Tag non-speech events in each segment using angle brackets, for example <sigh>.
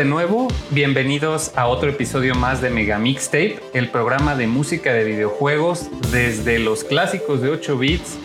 De nuevo, bienvenidos a otro episodio más de Mega Mixtape, el programa de música de videojuegos desde los clásicos de 8 bits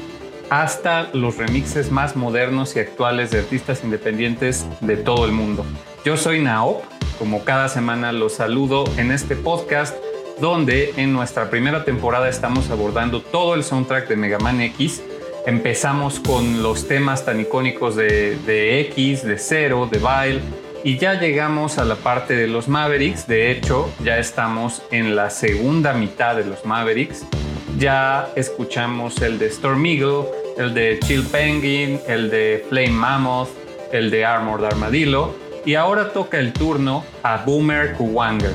hasta los remixes más modernos y actuales de artistas independientes de todo el mundo. Yo soy Naop, como cada semana los saludo en este podcast donde en nuestra primera temporada estamos abordando todo el soundtrack de Mega Man X. Empezamos con los temas tan icónicos de, X, de Zero, de Vile, y ya llegamos a la parte de los Mavericks. De hecho, ya estamos en la segunda mitad de los Mavericks. Ya escuchamos el de Storm Eagle, el de Chill Penguin, el de Flame Mammoth, el de Armored Armadillo. Y ahora toca el turno a Boomer Kuwanger.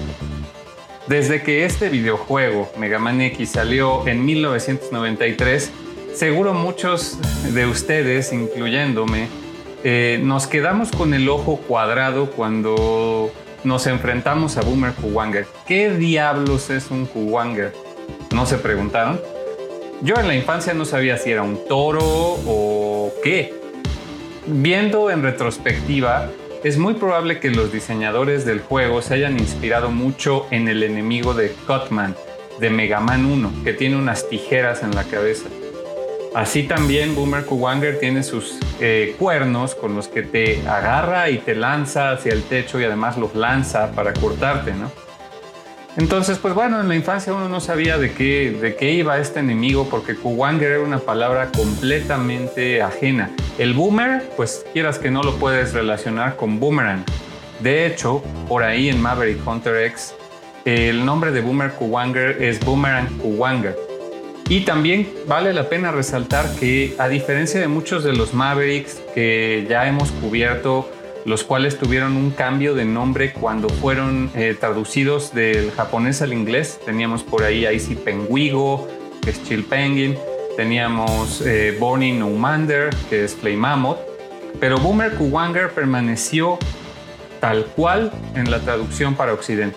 Desde que este videojuego, Mega Man X, salió en 1993, seguro muchos de ustedes, incluyéndome, eh, nos quedamos con el ojo cuadrado cuando nos enfrentamos a Boomer Kuwanger. ¿Qué diablos es un Kuwanger? ¿No se preguntaron? Yo en la infancia no sabía si era un toro o qué. Viendo en retrospectiva, es muy probable que los diseñadores del juego se hayan inspirado mucho en el enemigo de Cutman, de Mega Man 1, que tiene unas tijeras en la cabeza. Así también Boomer Kuwanger tiene sus eh, cuernos con los que te agarra y te lanza hacia el techo y además los lanza para cortarte, ¿no? Entonces, pues bueno, en la infancia uno no sabía de qué, de qué iba este enemigo porque Kuwanger era una palabra completamente ajena. El boomer, pues quieras que no lo puedes relacionar con boomerang. De hecho, por ahí en Maverick Hunter X, el nombre de Boomer Kuwanger es Boomerang Kuwanger y también vale la pena resaltar que a diferencia de muchos de los Mavericks que ya hemos cubierto, los cuales tuvieron un cambio de nombre cuando fueron eh, traducidos del japonés al inglés, teníamos por ahí Easy Penguigo, que es Chill Penguin, teníamos eh, Bonnie No Mander, que es Flame Mammoth, pero Boomer Kuwanger permaneció tal cual en la traducción para Occidente.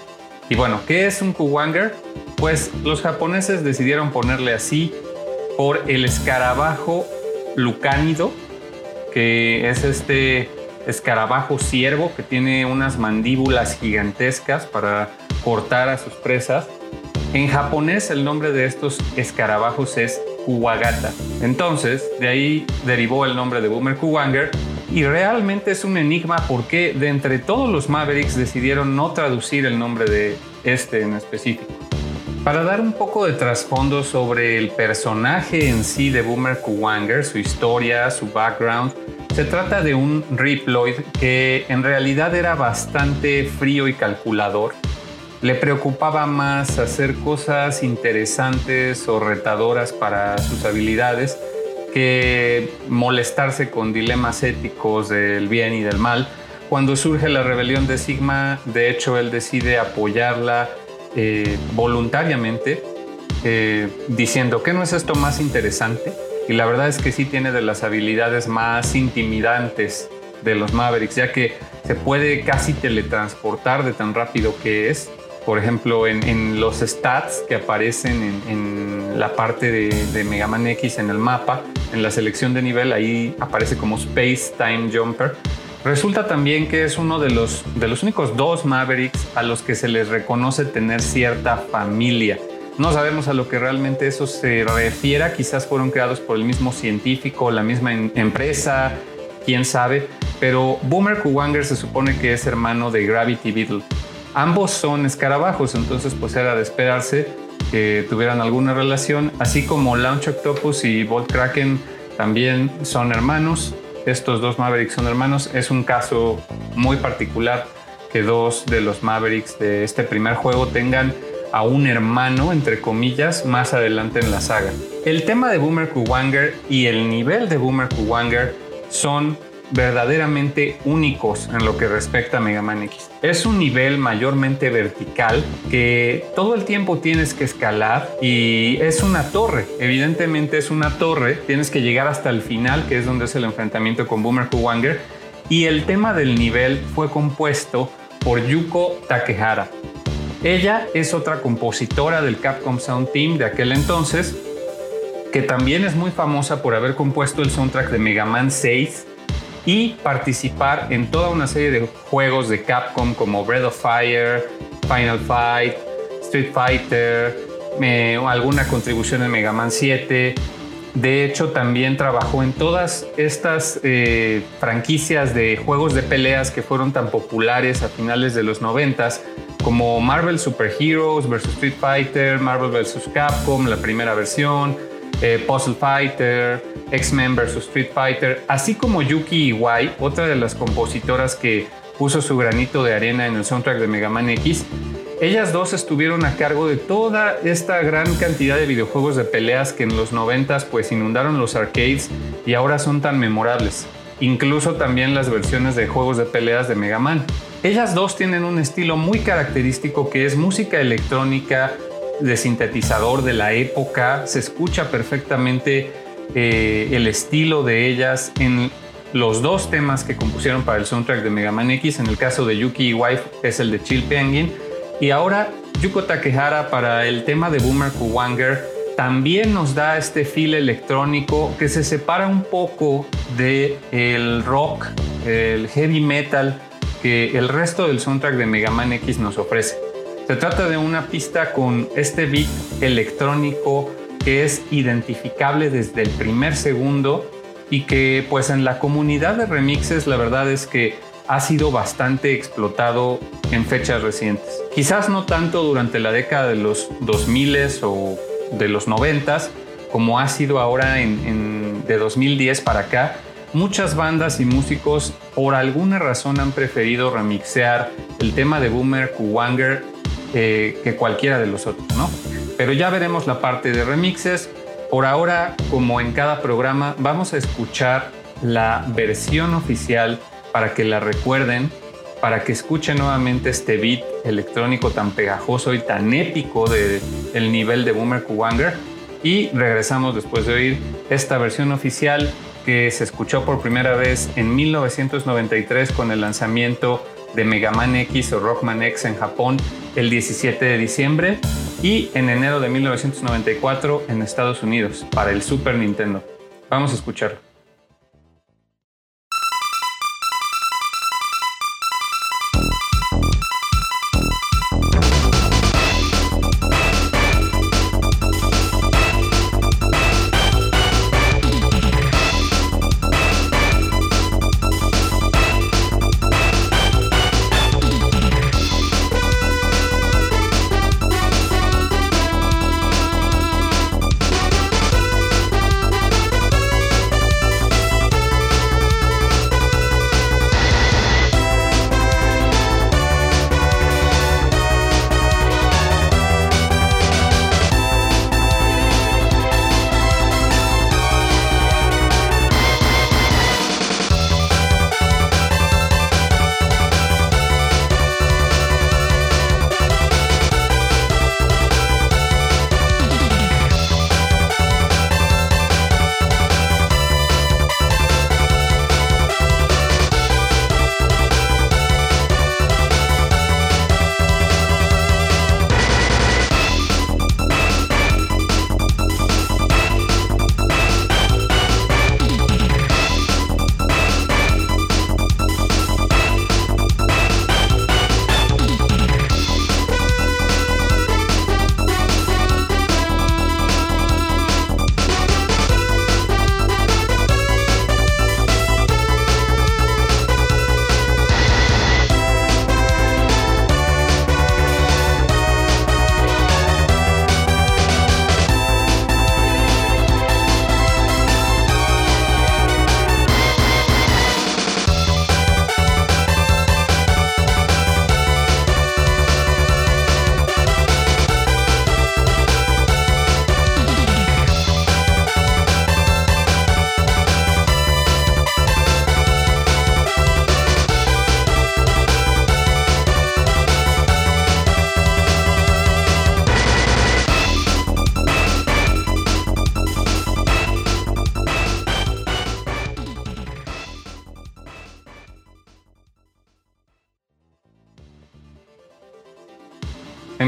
Y bueno, ¿qué es un Kuwanger? Pues los japoneses decidieron ponerle así por el escarabajo lucánido, que es este escarabajo ciervo que tiene unas mandíbulas gigantescas para cortar a sus presas. En japonés el nombre de estos escarabajos es Kuwagata. Entonces, de ahí derivó el nombre de Boomer Kuwanger y realmente es un enigma por qué de entre todos los Mavericks decidieron no traducir el nombre de este en específico. Para dar un poco de trasfondo sobre el personaje en sí de Boomer Kuwanger, su historia, su background, se trata de un Riploid que en realidad era bastante frío y calculador. Le preocupaba más hacer cosas interesantes o retadoras para sus habilidades que molestarse con dilemas éticos del bien y del mal. Cuando surge la rebelión de Sigma, de hecho, él decide apoyarla eh, voluntariamente eh, diciendo que no es esto más interesante y la verdad es que sí tiene de las habilidades más intimidantes de los Mavericks ya que se puede casi teletransportar de tan rápido que es. Por ejemplo en, los stats que aparecen en, la parte de, de, Mega Man X en el mapa en la selección de nivel ahí aparece como Space Time Jumper Resulta también que es uno de los, de los únicos dos Mavericks a los que se les reconoce tener cierta familia. No sabemos a lo que realmente eso se refiera, quizás fueron creados por el mismo científico, la misma empresa, quién sabe, pero Boomer Kuwanger se supone que es hermano de Gravity Beetle. Ambos son escarabajos, entonces pues era de esperarse que tuvieran alguna relación, así como Launch Octopus y Bolt Kraken también son hermanos. Estos dos Mavericks son hermanos. Es un caso muy particular que dos de los Mavericks de este primer juego tengan a un hermano, entre comillas, más adelante en la saga. El tema de Boomer Kuwanger y el nivel de Boomer Kuwanger son verdaderamente únicos en lo que respecta a Mega Man X. Es un nivel mayormente vertical que todo el tiempo tienes que escalar y es una torre. Evidentemente es una torre, tienes que llegar hasta el final, que es donde es el enfrentamiento con Boomer Kuwanger. Y el tema del nivel fue compuesto por Yuko Takehara. Ella es otra compositora del Capcom Sound Team de aquel entonces, que también es muy famosa por haber compuesto el soundtrack de Mega Man 6 y participar en toda una serie de juegos de Capcom como Breath of Fire, Final Fight, Street Fighter, alguna contribución en Mega Man 7. De hecho, también trabajó en todas estas eh, franquicias de juegos de peleas que fueron tan populares a finales de los 90 como Marvel Super Heroes vs. Street Fighter, Marvel vs. Capcom, la primera versión, eh, Puzzle Fighter, X-Men vs. Street Fighter, así como Yuki Iwai, otra de las compositoras que puso su granito de arena en el soundtrack de Mega Man X. Ellas dos estuvieron a cargo de toda esta gran cantidad de videojuegos de peleas que en los 90 pues inundaron los arcades y ahora son tan memorables. Incluso también las versiones de juegos de peleas de Mega Man. Ellas dos tienen un estilo muy característico que es música electrónica de sintetizador de la época, se escucha perfectamente eh, el estilo de ellas en los dos temas que compusieron para el soundtrack de Mega Man X. En el caso de Yuki Wife es el de Chill Penguin. Y ahora Yuko Takehara para el tema de Boomer Kuwanger también nos da este feel electrónico que se separa un poco del el rock, el heavy metal que el resto del soundtrack de Mega Man X nos ofrece. Se trata de una pista con este beat electrónico que es identificable desde el primer segundo y que pues en la comunidad de remixes la verdad es que ha sido bastante explotado en fechas recientes. Quizás no tanto durante la década de los 2000 o de los 90 como ha sido ahora en, de 2010 para acá. Muchas bandas y músicos por alguna razón han preferido remixear el tema de Boomer Kuwanger eh, que cualquiera de los otros, ¿no? Pero ya veremos la parte de remixes. Por ahora, como en cada programa, vamos a escuchar la versión oficial para que la recuerden, para que escuchen nuevamente este beat electrónico tan pegajoso y tan épico del el nivel de Boomer Kuwanger. Y regresamos después de oír esta versión oficial que se escuchó por primera vez en 1993 con el lanzamiento de Mega Man X o Rockman X en Japón el 17 de diciembre y en enero de 1994 en Estados Unidos para el Super Nintendo. Vamos a escucharlo.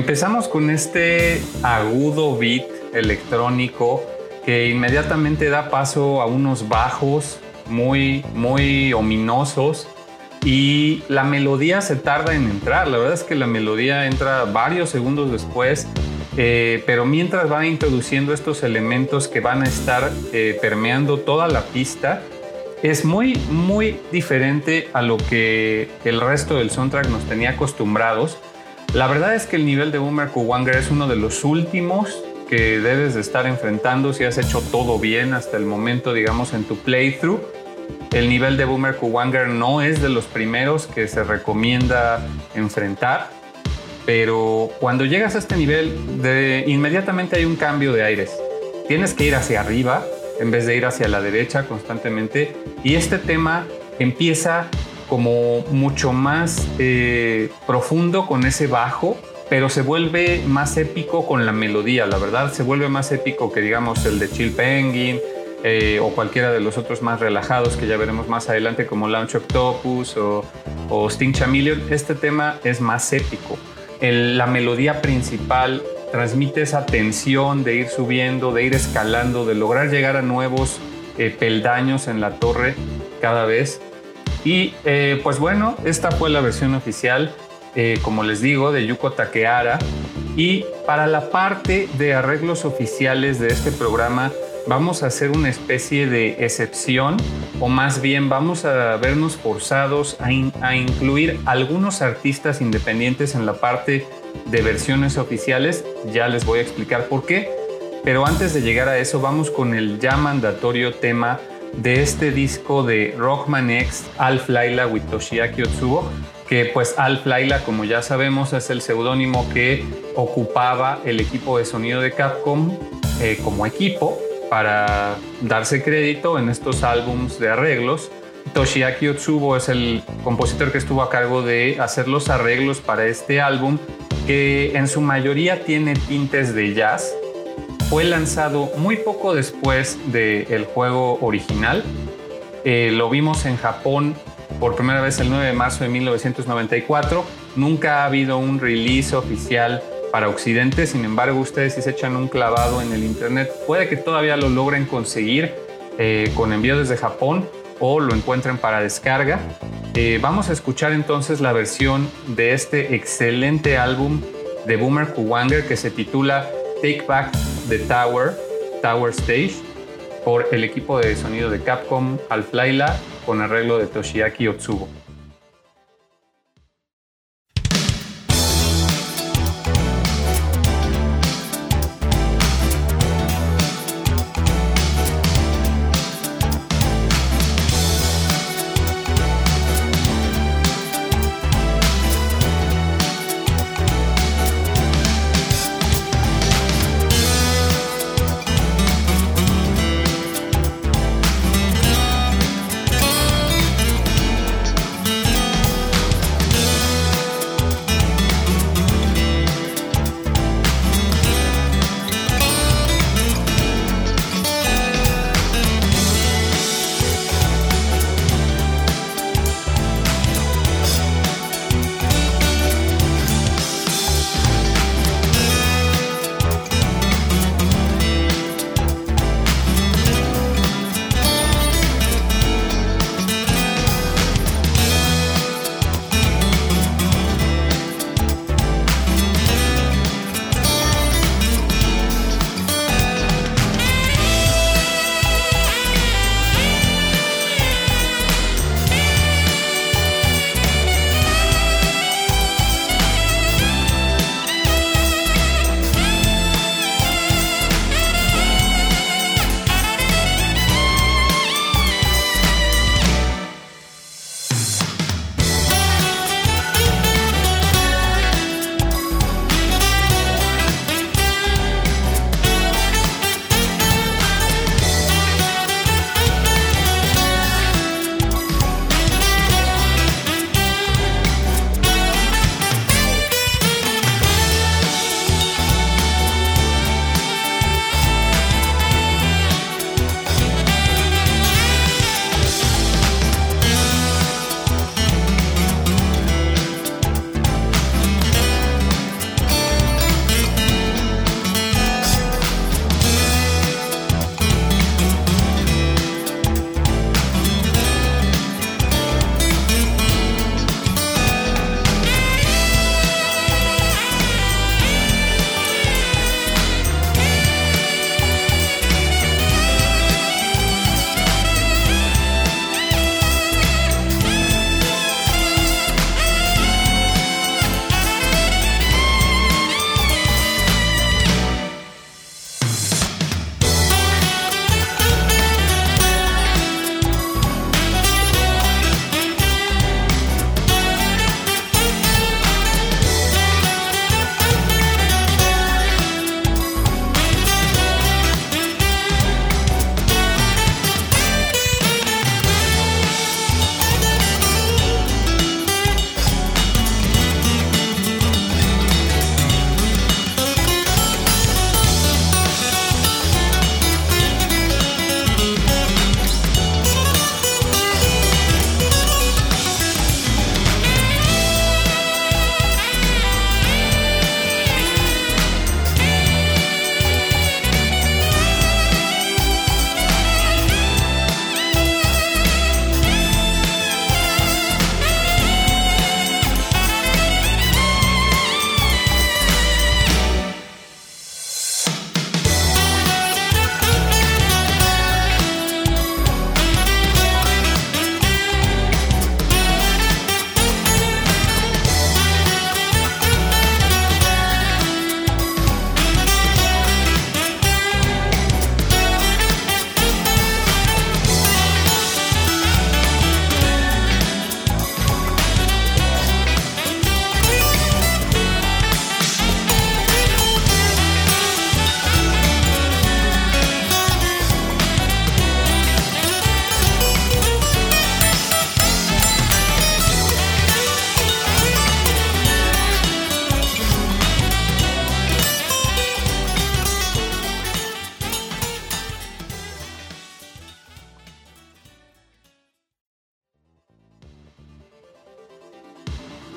Empezamos con este agudo beat electrónico que inmediatamente da paso a unos bajos muy, muy ominosos y la melodía se tarda en entrar. La verdad es que la melodía entra varios segundos después, eh, pero mientras va introduciendo estos elementos que van a estar eh, permeando toda la pista, es muy, muy diferente a lo que el resto del soundtrack nos tenía acostumbrados. La verdad es que el nivel de Boomer Kuwanger es uno de los últimos que debes de estar enfrentando si has hecho todo bien hasta el momento, digamos, en tu playthrough. El nivel de Boomer Kuwanger no es de los primeros que se recomienda enfrentar, pero cuando llegas a este nivel, de, inmediatamente hay un cambio de aires. Tienes que ir hacia arriba en vez de ir hacia la derecha constantemente, y este tema empieza como mucho más eh, profundo con ese bajo pero se vuelve más épico con la melodía, la verdad, se vuelve más épico que digamos el de Chill Penguin eh, o cualquiera de los otros más relajados que ya veremos más adelante como Launch Octopus o, o Sting Chameleon. Este tema es más épico. la melodía principal transmite esa tensión de ir subiendo, de ir escalando, de lograr llegar a nuevos eh, peldaños en la torre cada vez. Y eh, pues bueno, esta fue la versión oficial. Eh, como les digo, de Yuko Takehara. Y para la parte de arreglos oficiales de este programa, vamos a hacer una especie de excepción, o más bien vamos a vernos forzados a incluir algunos artistas independientes en la parte de versiones oficiales. Ya les voy a explicar por qué. Pero antes de llegar a eso, vamos con el ya mandatorio tema de este disco de Rockman X, Alf Laila with Toshiaki Otsubo, que pues Alf Laila, como ya sabemos, es el seudónimo que ocupaba el equipo de sonido de Capcom eh, como equipo para darse crédito en estos álbums de arreglos. Toshiaki Otsubo es el compositor que estuvo a cargo de hacer los arreglos para este álbum, que en su mayoría tiene tintes de jazz. Fue lanzado muy poco después del juego original. Eh, lo vimos en Japón por primera vez el 9 de marzo de 1994. Nunca ha habido un release oficial para Occidente, sin embargo ustedes si se echan un clavado en el Internet, puede que todavía lo logren conseguir eh, con envío desde Japón o lo encuentren para descarga. Eh, vamos a escuchar entonces la versión de este excelente álbum de Boomer Kuwanger que se titula Take Back the Tower, Tower Stage, por el equipo de sonido de Capcom Alf Laila con arreglo de Toshiaki Otsubo.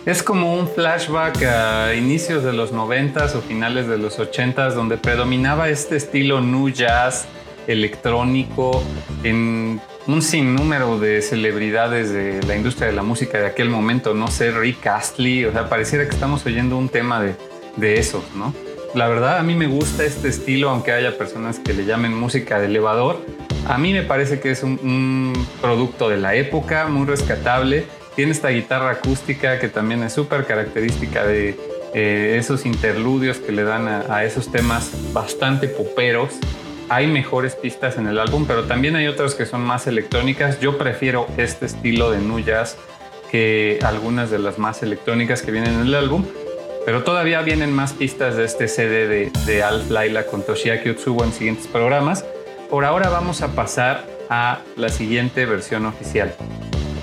Es como un flashback a inicios de los 90s o finales de los 80s donde predominaba este estilo new jazz electrónico en un sinnúmero de celebridades de la industria de la música de aquel momento, no sé, Rick Astley, o sea, pareciera que estamos oyendo un tema de, de esos, ¿no? La verdad, a mí me gusta este estilo, aunque haya personas que le llamen música de elevador. A mí me parece que es un, producto de la época, muy rescatable. Tiene esta guitarra acústica que también es súper característica de eh, esos interludios que le dan a, esos temas bastante poperos. Hay mejores pistas en el álbum, pero también hay otras que son más electrónicas. Yo prefiero este estilo de nu jazz que algunas de las más electrónicas que vienen en el álbum. Pero todavía vienen más pistas de este CD de, de Alf Laila con Toshiaki Otsubo en siguientes programas. Por ahora vamos a pasar a la siguiente versión oficial.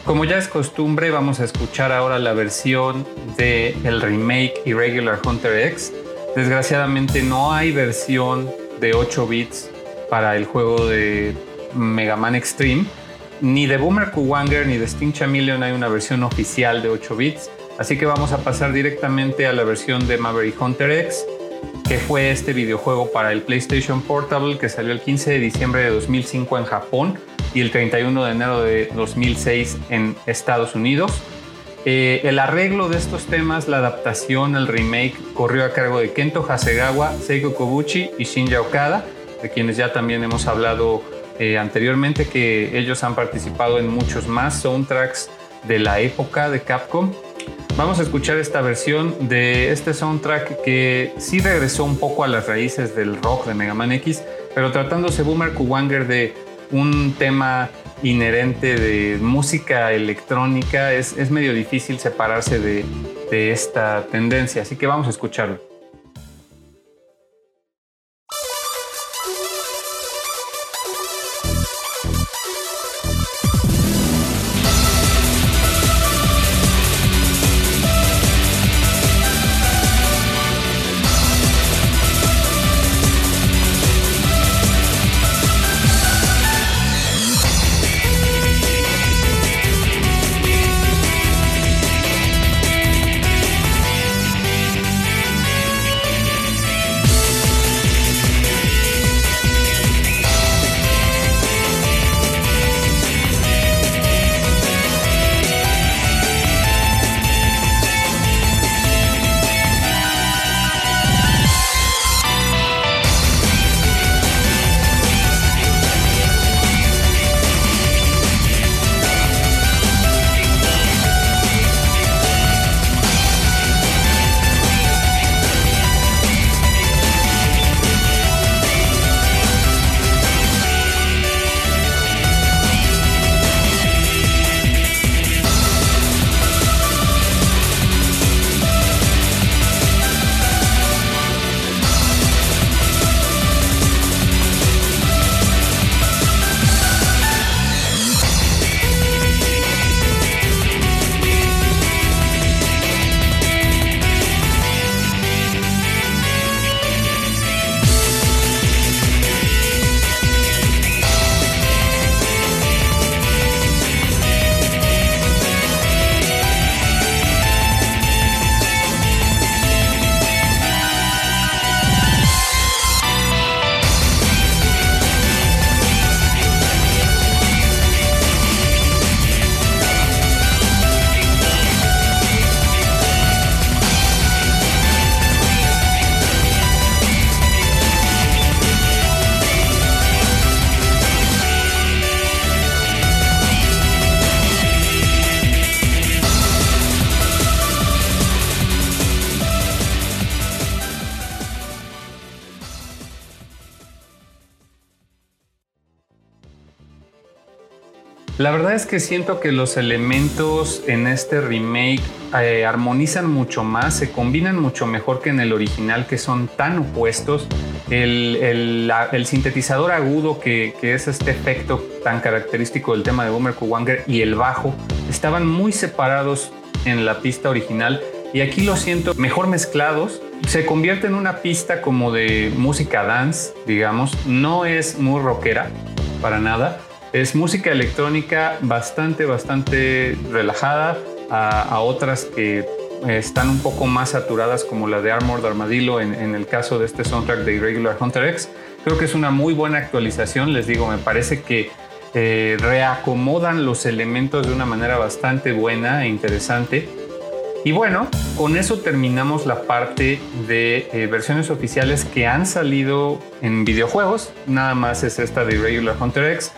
Como ya es costumbre, vamos a escuchar ahora la versión de el remake Irregular Hunter X. Desgraciadamente no hay versión de 8 bits para el juego de Mega Man Extreme. Ni de Boomer Kuwanger ni de Sting Chameleon hay una versión oficial de 8 bits. Así que vamos a pasar directamente a la versión de Maverick Hunter X, que fue este videojuego para el PlayStation Portable que salió el 15 de diciembre de 2005 en Japón y el 31 de enero de 2006 en Estados Unidos. Eh, el arreglo de estos temas, la adaptación, el remake, corrió a cargo de Kento Hasegawa, Seiko Koguchi y Shinja Okada, de quienes ya también hemos hablado eh, anteriormente, que ellos han participado en muchos más soundtracks de la época de Capcom Vamos a escuchar esta versión de este soundtrack que sí regresó un poco a las raíces del rock de Mega Man X, pero tratándose Boomer Kuwanger de un tema inherente de música electrónica, es, es medio difícil separarse de, de esta tendencia, así que vamos a escucharlo. La verdad es que siento que los elementos en este remake eh, armonizan mucho más, se combinan mucho mejor que en el original, que son tan opuestos. El, sintetizador agudo, que, es este efecto tan característico del tema de Boomer Kuwanger, y el bajo estaban muy separados en la pista original. Y aquí lo siento mejor mezclados. Se convierte en una pista como de música dance, digamos. No es muy rockera, para nada es música electrónica bastante, bastante relajada a, otras que están un poco más saturadas como la de Armored Armadillo en, el caso de este soundtrack de Irregular Hunter X. Creo que es una muy buena actualización, les digo, me parece que eh, reacomodan los elementos de una manera bastante buena e interesante. Y bueno, con eso terminamos la parte de eh, versiones oficiales que han salido en videojuegos. Nada más es esta de Irregular Hunter X,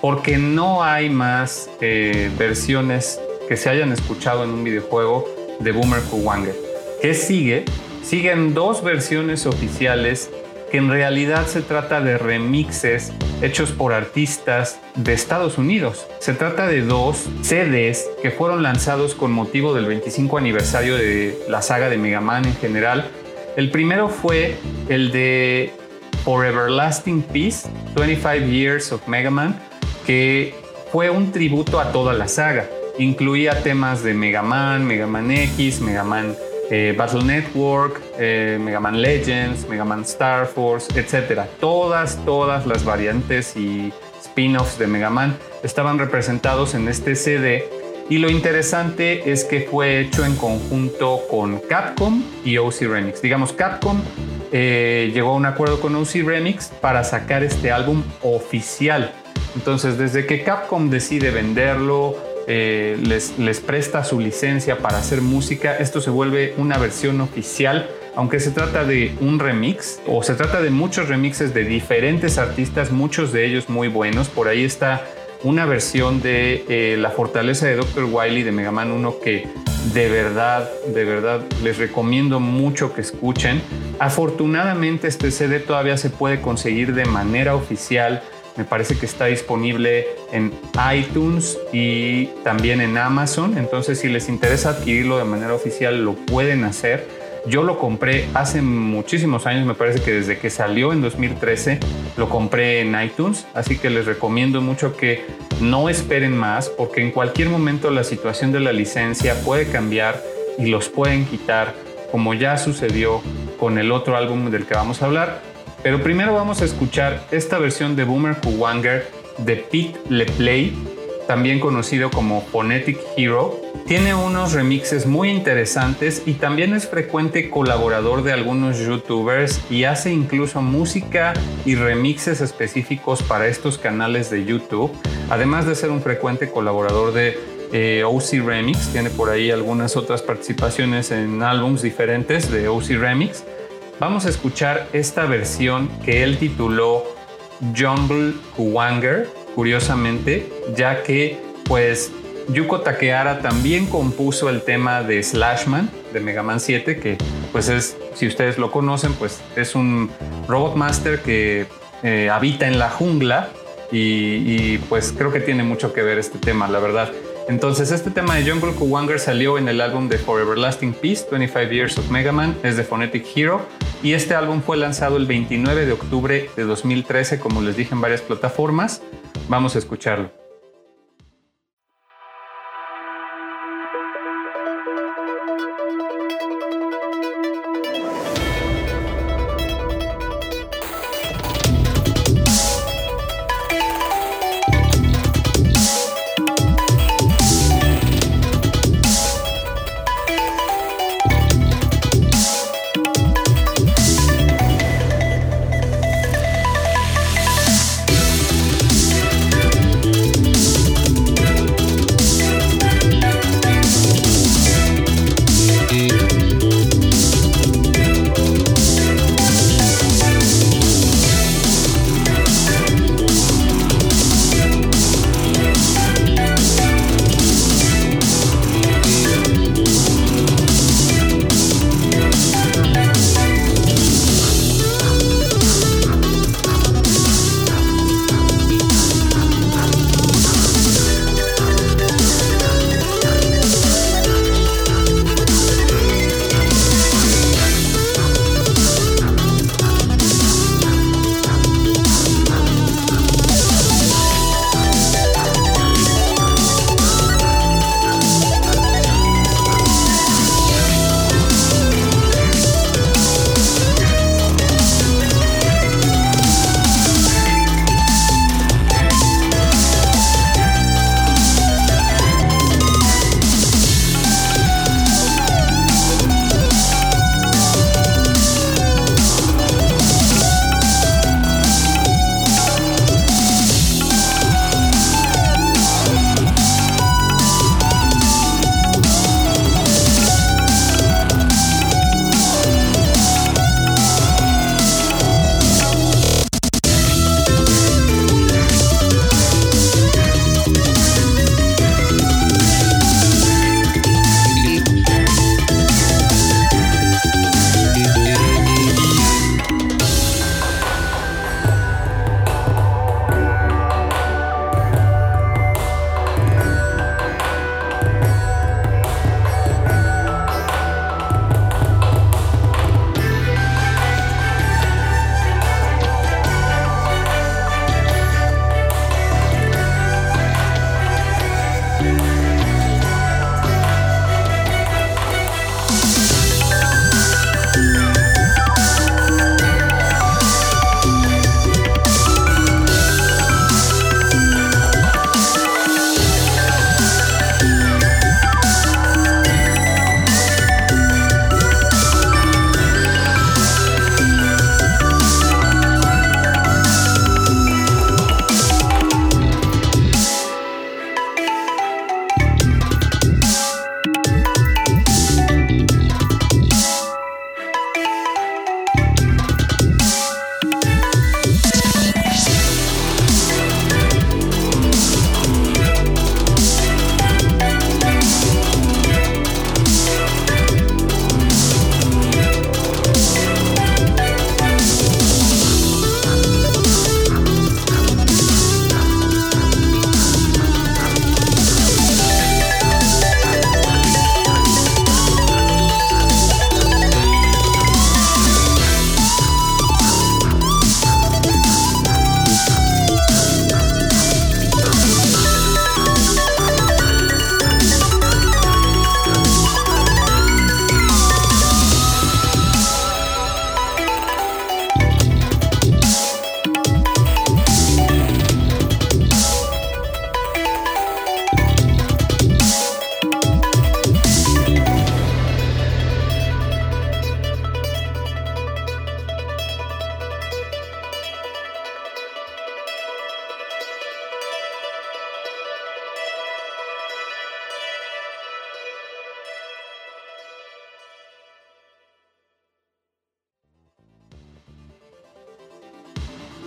porque no hay más eh, versiones que se hayan escuchado en un videojuego de Boomer Kuwanger. ¿Qué sigue? Siguen dos versiones oficiales que en realidad se trata de remixes hechos por artistas de Estados Unidos. Se trata de dos CDs que fueron lanzados con motivo del 25 aniversario de la saga de Mega Man en general. El primero fue el de For Everlasting Peace, 25 Years of Mega Man, que fue un tributo a toda la saga. Incluía temas de Mega Man, Mega Man X, Mega Man eh, Battle Network, eh, Mega Man Legends, Mega Man Star Force, etc. Todas, todas las variantes y spin-offs de Mega Man estaban representados en este CD y lo interesante es que fue hecho en conjunto con Capcom y OC Remix. Digamos, Capcom eh, llegó a un acuerdo con OC Remix para sacar este álbum oficial. Entonces, desde que Capcom decide venderlo, eh, les, presta su licencia para hacer música, esto se vuelve una versión oficial aunque se trata de un remix o se trata de muchos remixes de diferentes artistas, muchos de ellos muy buenos. Por ahí está una versión de eh, La Fortaleza de Dr. Wily de Mega Man 1 que de verdad, de verdad les recomiendo mucho que escuchen. Afortunadamente este CD todavía se puede conseguir de manera oficial me parece que está disponible en iTunes y también en Amazon. Entonces, si les interesa adquirirlo de manera oficial, lo pueden hacer. Yo lo compré hace muchísimos años, me parece que desde que salió en 2013 lo compré en iTunes, así que les recomiendo mucho que no esperen más porque en cualquier momento la situación de la licencia puede cambiar y los pueden quitar como ya sucedió con el otro álbum del que vamos a hablar. Pero primero vamos a escuchar esta versión de Boomer Kuwanger de Pete LePlay, también conocido como Phonetic Hero. Tiene unos remixes muy interesantes y también es frecuente colaborador de algunos youtubers y hace incluso música y remixes específicos para estos canales de YouTube, además de ser un frecuente colaborador de eh, OC Remix, tiene por ahí algunas otras participaciones en álbums diferentes de OC Remix vamos a escuchar esta versión que él tituló Jungle Kuwanger, curiosamente, ya que pues Yuko Takehara también compuso el tema de Slashman de Mega Man 7, que pues es, si ustedes lo conocen, pues es un Robot Master que eh, habita en la jungla y, pues creo que tiene mucho que ver este tema, la verdad. Entonces, este tema de Jungle Kuwanger salió en el álbum de For Everlasting Peace, 25 Years of Mega Man, es de Phonetic Hero, y este álbum fue lanzado el 29 de octubre de 2013, como les dije, en varias plataformas. Vamos a escucharlo.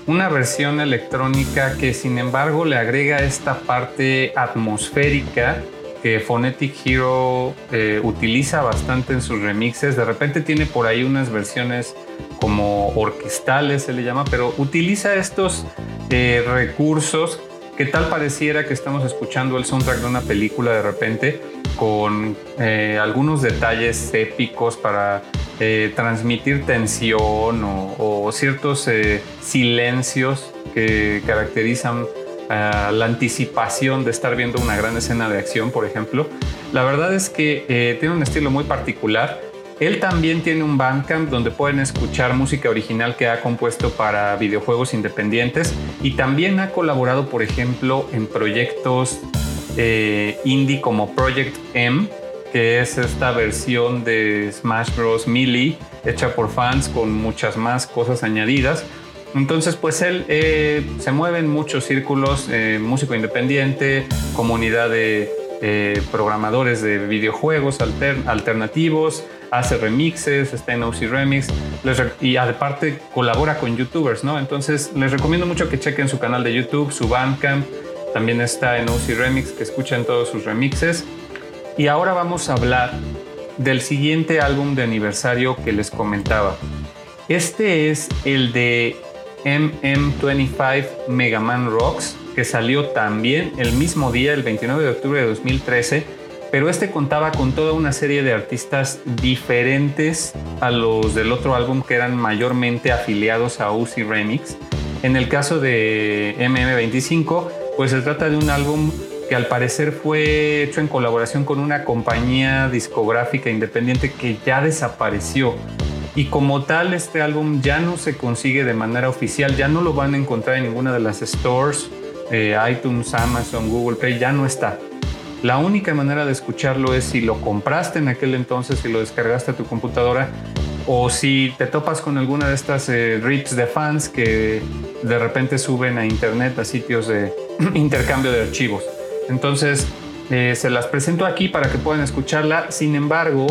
Una versión electrónica que sin embargo le agrega esta parte atmosférica que Phonetic Hero eh, utiliza bastante en sus remixes. De repente tiene por ahí unas versiones como orquestales, se le llama, pero utiliza estos eh, recursos que tal pareciera que estamos escuchando el soundtrack de una película de repente con eh, algunos detalles épicos para transmitir tensión o ciertos silencios que caracterizan la anticipación de estar viendo una gran escena de acción, por ejemplo. La verdad es que eh, tiene un estilo muy particular. Él también tiene un Bandcamp donde pueden escuchar música original que ha compuesto para videojuegos independientes y también ha colaborado, por ejemplo, en proyectos eh, indie como Project M, que es esta versión de Smash Bros. Melee hecha por fans con muchas más cosas añadidas. Entonces, pues él eh, se mueve en muchos círculos, eh, músico independiente, comunidad de eh, programadores de videojuegos alternativos, hace remixes, está en OC Remix y aparte colabora con youtubers, ¿no? Entonces, les recomiendo mucho que chequen su canal de YouTube, su Bandcamp, también está en OC Remix, que escuchen todos sus remixes. Y ahora vamos a hablar del siguiente álbum de aniversario que les comentaba. Este es el de MM25 Mega Man Rocks, que salió también el mismo día, el 29 de octubre de 2013, pero este contaba con toda una serie de artistas diferentes a los del otro álbum que eran mayormente afiliados a Uzi Remix. En el caso de MM25, pues se trata de un álbum que al parecer fue hecho en colaboración con una compañía discográfica independiente que ya desapareció y como tal este álbum ya no se consigue de manera oficial, ya no lo van a encontrar en ninguna de las stores, eh, iTunes, Amazon, Google Play, ya no está. La única manera de escucharlo es si lo compraste en aquel entonces y lo descargaste a tu computadora o si te topas con alguna de estas eh, rips de fans que de repente suben a internet a sitios de <clears throat> intercambio de archivos. Entonces, eh, se las presento aquí para que puedan escucharla. Sin embargo,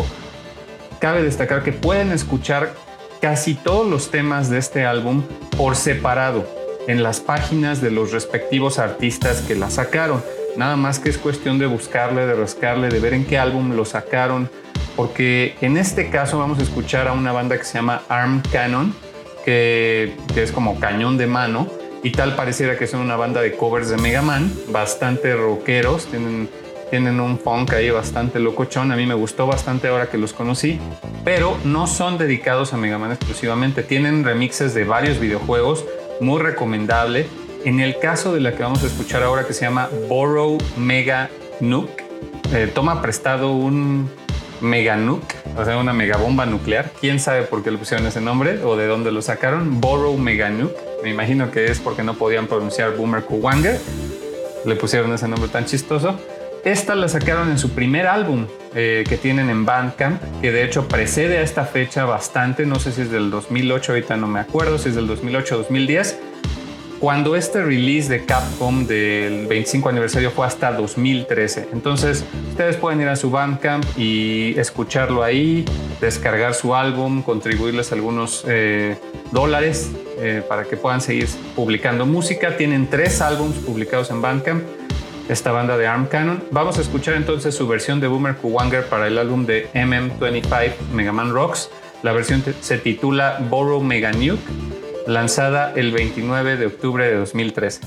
cabe destacar que pueden escuchar casi todos los temas de este álbum por separado en las páginas de los respectivos artistas que la sacaron. Nada más que es cuestión de buscarle, de rascarle, de ver en qué álbum lo sacaron, porque en este caso vamos a escuchar a una banda que se llama Arm Cannon, que, que es como cañón de mano, y tal pareciera que son una banda de covers de Mega Man, bastante rockeros, tienen tienen un funk ahí bastante locochón. A mí me gustó bastante ahora que los conocí, pero no son dedicados a Mega Man exclusivamente. Tienen remixes de varios videojuegos, muy recomendable. En el caso de la que vamos a escuchar ahora, que se llama Borrow Mega Nuke, eh, toma prestado un Mega Nuke, o sea, una mega bomba nuclear. Quién sabe por qué le pusieron ese nombre o de dónde lo sacaron. Borrow Mega Nuke. Me imagino que es porque no podían pronunciar Boomer Kuwanger. Le pusieron ese nombre tan chistoso. Esta la sacaron en su primer álbum eh, que tienen en Bandcamp, que de hecho precede a esta fecha bastante, no sé si es del 2008, ahorita no me acuerdo, si es del 2008 o 2010, cuando este release de Capcom del 25 aniversario fue hasta 2013. Entonces, ustedes pueden ir a su Bandcamp y escucharlo ahí, descargar su álbum, contribuirles algunos eh, dólares eh, para que puedan seguir publicando música. Tienen tres álbums publicados en Bandcamp esta banda de Arm Cannon. Vamos a escuchar entonces su versión de Boomer Kuwanger para el álbum de MM25 Mega Man Rocks. La versión se titula Borrow Mega Nuke, lanzada el 29 de octubre de 2013.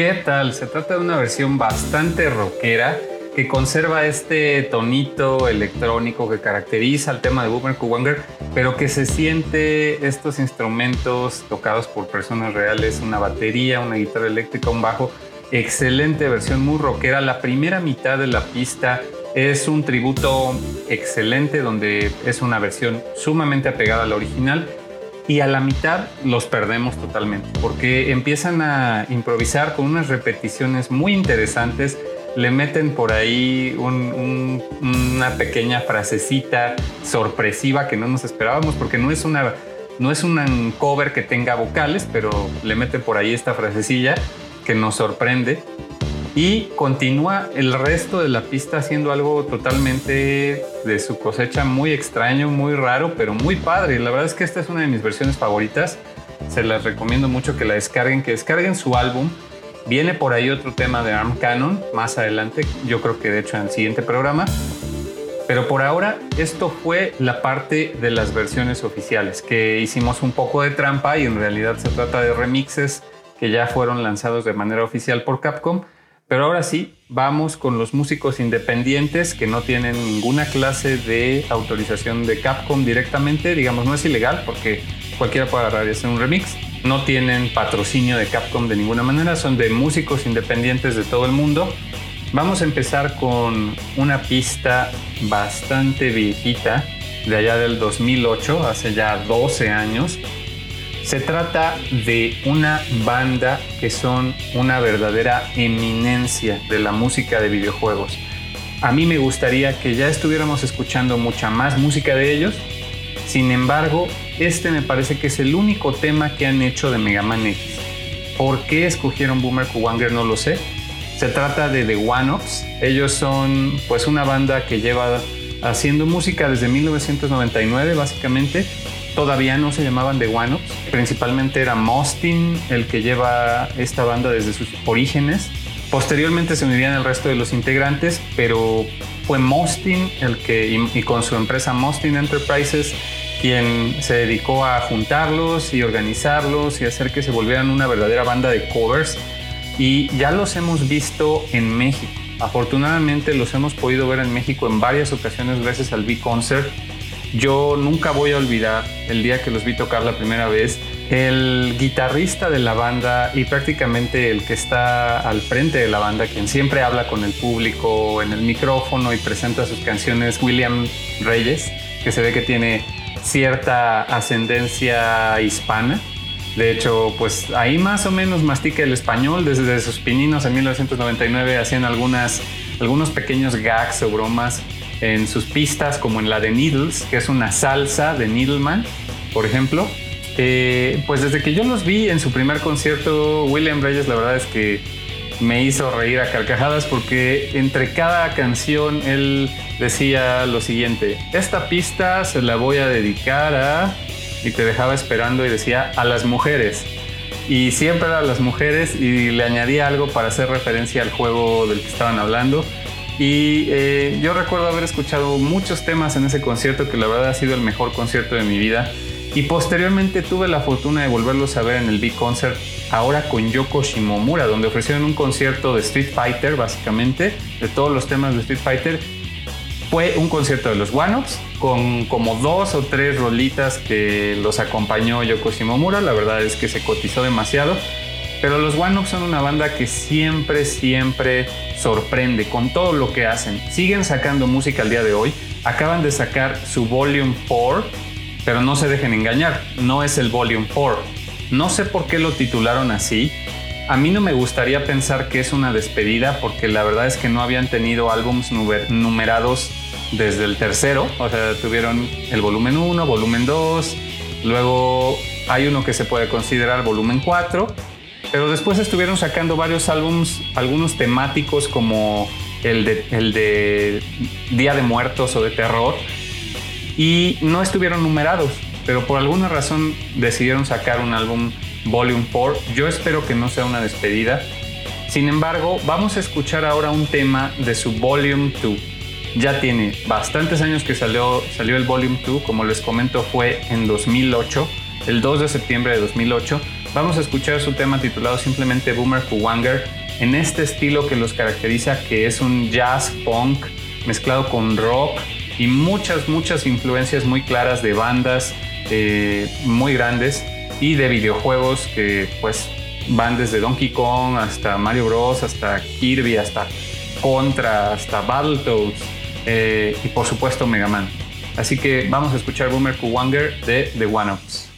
¿Qué tal? Se trata de una versión bastante rockera que conserva este tonito electrónico que caracteriza el tema de Boomer Kuwanger, pero que se siente estos instrumentos tocados por personas reales, una batería, una guitarra eléctrica, un bajo. Excelente versión, muy rockera. La primera mitad de la pista es un tributo excelente donde es una versión sumamente apegada a la original y a la mitad los perdemos totalmente porque empiezan a improvisar con unas repeticiones muy interesantes le meten por ahí una pequeña frasecita sorpresiva que no nos esperábamos, porque no es una no es un cover que tenga vocales, pero le meten por ahí esta frasecilla que nos sorprende y continúa el resto de la pista haciendo algo totalmente de su cosecha muy extraño, muy raro, pero muy padre. La verdad es que esta es una de mis versiones favoritas. Se las recomiendo mucho que la descarguen, que descarguen su álbum Viene por ahí otro tema de Arm Cannon más adelante, yo creo que de hecho en el siguiente programa. Pero por ahora esto fue la parte de las versiones oficiales, que hicimos un poco de trampa y en realidad se trata de remixes que ya fueron lanzados de manera oficial por Capcom. Pero ahora sí, vamos con los músicos independientes que no tienen ninguna clase de autorización de Capcom directamente. Digamos, no es ilegal porque cualquiera puede agarrar y hacer un remix no tienen patrocinio de Capcom de ninguna manera, son de músicos independientes de todo el mundo. Vamos a empezar con una pista bastante viejita, de allá del 2008, hace ya 12 años. Se trata de una banda que son una verdadera eminencia de la música de videojuegos. A mí me gustaría que ya estuviéramos escuchando mucha más música de ellos. Sin embargo, este me parece que es el único tema que han hecho de Mega Man X. ¿Por qué escogieron Boomer Kuwanger? No lo sé. Se trata de The One Ups. Ellos son pues una banda que lleva haciendo música desde 1999 básicamente. Todavía no se llamaban The One Ups. Principalmente era Mostin el que lleva esta banda desde sus orígenes. Posteriormente se unirían el resto de los integrantes, pero fue Mostin el que, y, con su empresa Mostin Enterprises, quien se dedicó a juntarlos y organizarlos y hacer que se volvieran una verdadera banda de covers. Y ya los hemos visto en México. Afortunadamente los hemos podido ver en México en varias ocasiones gracias al B-Concert. Yo nunca voy a olvidar el día que los vi tocar la primera vez. El guitarrista de la banda y prácticamente el que está al frente de la banda, quien siempre habla con el público en el micrófono y presenta sus canciones, William Reyes, que se ve que tiene cierta ascendencia hispana. De hecho, pues ahí más o menos mastica el español. Desde sus pininos en 1999 hacían algunas, algunos pequeños gags o bromas en sus pistas, como en la de Needles, que es una salsa de Needleman, por ejemplo. Eh, pues desde que yo los vi en su primer concierto, William Reyes, la verdad es que me hizo reír a carcajadas porque entre cada canción él decía lo siguiente, esta pista se la voy a dedicar a... y te dejaba esperando y decía a las mujeres. Y siempre a las mujeres y le añadía algo para hacer referencia al juego del que estaban hablando. Y eh, yo recuerdo haber escuchado muchos temas en ese concierto que la verdad ha sido el mejor concierto de mi vida. Y posteriormente tuve la fortuna de volverlos a ver en el Big Concert, ahora con Yoko Shimomura, donde ofrecieron un concierto de Street Fighter, básicamente, de todos los temas de Street Fighter. Fue un concierto de los One Ups, con como dos o tres rolitas que los acompañó Yoko Shimomura. La verdad es que se cotizó demasiado. Pero los One Ups son una banda que siempre, siempre sorprende con todo lo que hacen. Siguen sacando música al día de hoy. Acaban de sacar su Volume 4 pero no se dejen engañar, no es el Volume 4. No sé por qué lo titularon así. A mí no me gustaría pensar que es una despedida porque la verdad es que no habían tenido álbumes numerados desde el tercero. O sea, tuvieron el volumen 1, volumen 2, luego hay uno que se puede considerar volumen 4, pero después estuvieron sacando varios álbumes, algunos temáticos como el de, el de Día de Muertos o de Terror, y no estuvieron numerados, pero por alguna razón decidieron sacar un álbum Volume 4. Yo espero que no sea una despedida. Sin embargo, vamos a escuchar ahora un tema de su Volume 2. Ya tiene bastantes años que salió, salió el Volume 2, como les comento fue en 2008, el 2 de septiembre de 2008, Vamos a escuchar su tema titulado simplemente Boomer Kuwanger en este estilo que los caracteriza, que es un jazz punk mezclado con rock y muchas, muchas influencias muy claras de bandas eh, muy grandes y de videojuegos que pues van desde Donkey Kong hasta Mario Bros, hasta Kirby, hasta Contra, hasta Battletoads eh, y por supuesto Mega Man. Así que vamos a escuchar Boomer Kuwanger de The One-Ups.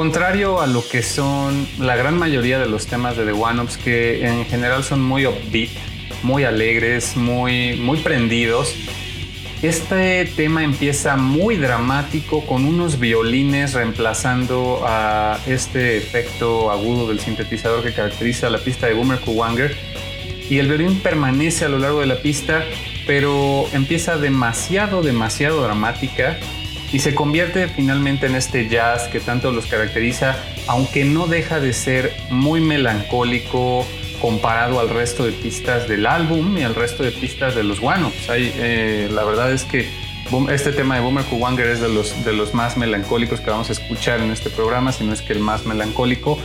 Contrario a lo que son la gran mayoría de los temas de The One-Ups, que en general son muy upbeat, muy alegres, muy, muy prendidos, este tema empieza muy dramático con unos violines reemplazando a este efecto agudo del sintetizador que caracteriza la pista de Boomer Kuwanger. Y el violín permanece a lo largo de la pista pero empieza demasiado, demasiado dramática y se convierte finalmente en este jazz que tanto los caracteriza, aunque no deja de ser muy melancólico comparado al resto de pistas del álbum y al resto de pistas de los One eh, la verdad es que este tema de Boomer Kuwanger es de los, de los más melancólicos que vamos a escuchar en este programa, si no es que el más melancólico.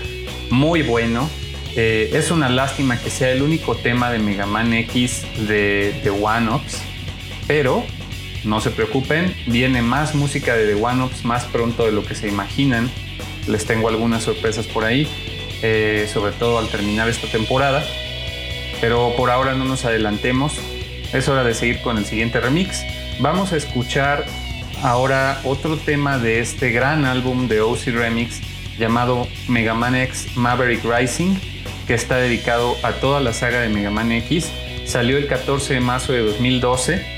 Muy bueno. Eh, es una lástima que sea el único tema de Mega Man X de, The One Ups, pero no se preocupen, viene más música de The One Ups más pronto de lo que se imaginan. Les tengo algunas sorpresas por ahí, eh, sobre todo al terminar esta temporada. Pero por ahora no nos adelantemos. Es hora de seguir con el siguiente remix. Vamos a escuchar ahora otro tema de este gran álbum de OC Remix llamado Mega Man X Maverick Rising, que está dedicado a toda la saga de Mega Man X. Salió el 14 de marzo de 2012.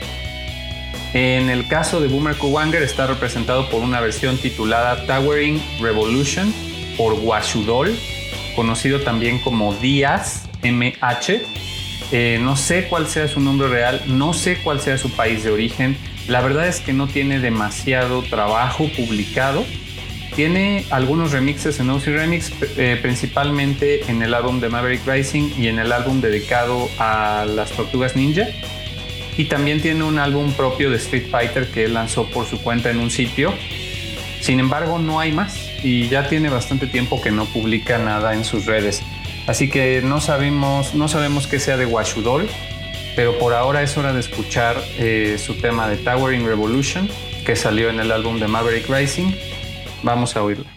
En el caso de Boomer Kuwanger está representado por una versión titulada Towering Revolution por Washudol, conocido también como Díaz MH eh, no sé cuál sea su nombre real, no sé cuál sea su país de origen. La verdad es que no tiene demasiado trabajo publicado. Tiene algunos remixes en OC Remix, eh, principalmente en el álbum de Maverick Rising y en el álbum dedicado a las tortugas ninja. Y también tiene un álbum propio de Street Fighter que él lanzó por su cuenta en un sitio. Sin embargo, no hay más y ya tiene bastante tiempo que no publica nada en sus redes. Así que no sabemos, no sabemos qué sea de Washudol, pero por ahora es hora de escuchar eh, su tema de Towering Revolution, que salió en el álbum de Maverick Rising. Vamos a oírlo.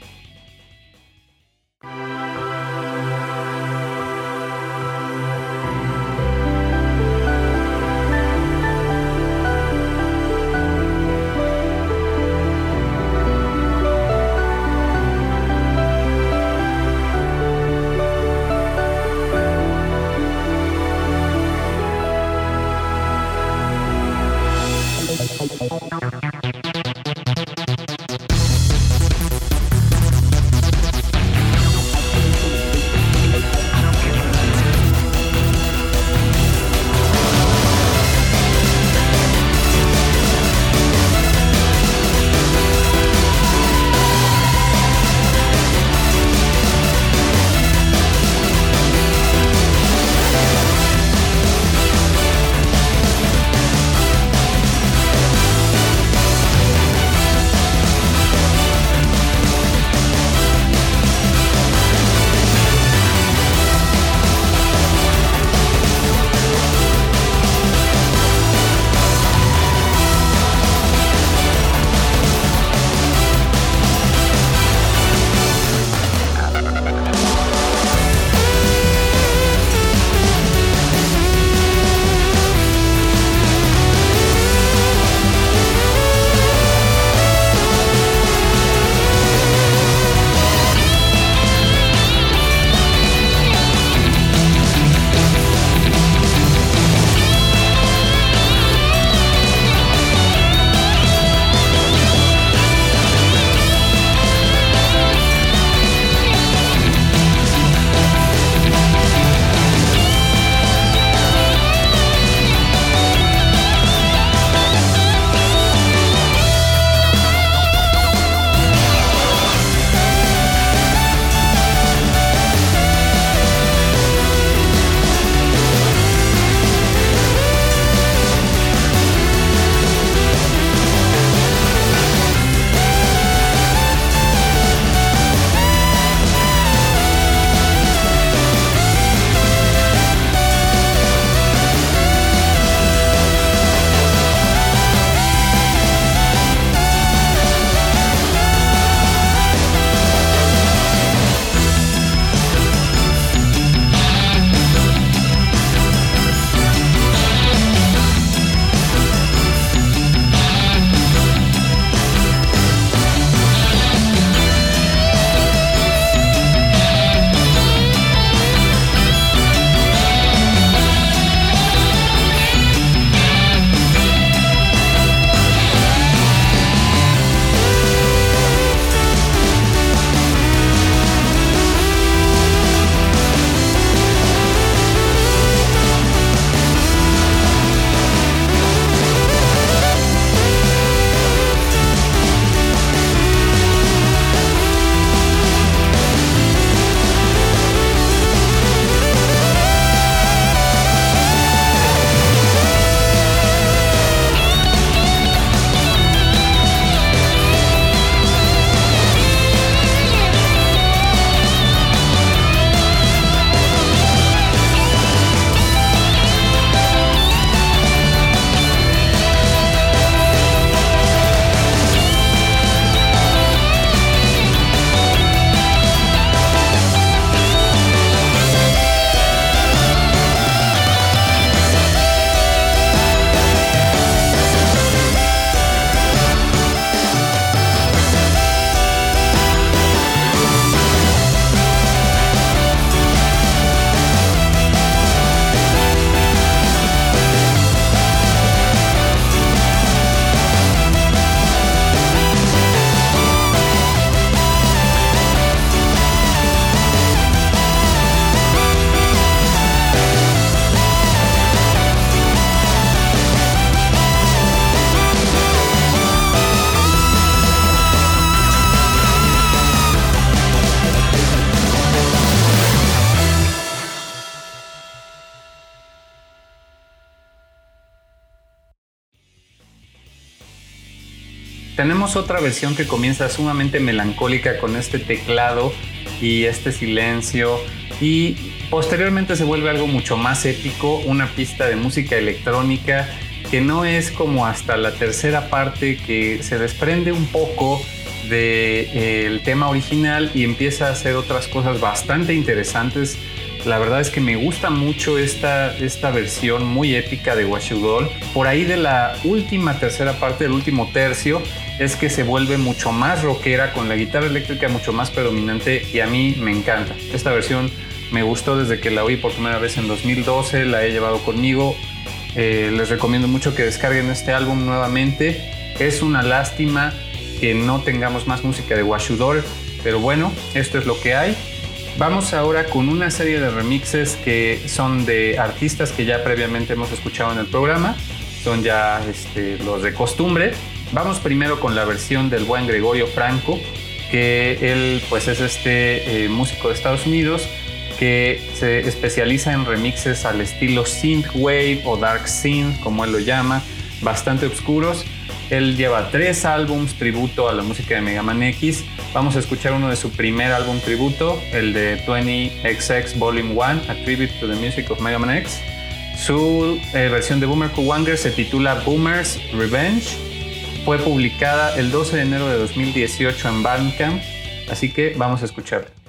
Otra versión que comienza sumamente melancólica con este teclado y este silencio y posteriormente se vuelve algo mucho más épico, una pista de música electrónica que no es como hasta la tercera parte que se desprende un poco del eh, tema original y empieza a hacer otras cosas bastante interesantes. La verdad es que me gusta mucho esta, esta versión muy épica de Washudol. Por ahí de la última tercera parte, del último tercio, es que se vuelve mucho más rockera con la guitarra eléctrica mucho más predominante y a mí me encanta. Esta versión me gustó desde que la oí por primera vez en 2012, la he llevado conmigo. Eh, les recomiendo mucho que descarguen este álbum nuevamente. Es una lástima que no tengamos más música de Washudor, pero bueno, esto es lo que hay. Vamos ahora con una serie de remixes que son de artistas que ya previamente hemos escuchado en el programa. Son ya este, los de costumbre. Vamos primero con la versión del buen Gregorio Franco, que él pues es este eh, músico de Estados Unidos que se especializa en remixes al estilo synthwave o dark synth, como él lo llama, bastante oscuros. Él lleva tres álbums tributo a la música de Mega Man X. Vamos a escuchar uno de su primer álbum tributo, el de 20XX Volume 1, A Tribute to the Music of Mega Man X. Su eh, versión de Boomer Kuwanger se titula Boomer's Revenge fue publicada el 12 de enero de 2018 en Bandcamp, así que vamos a escucharla.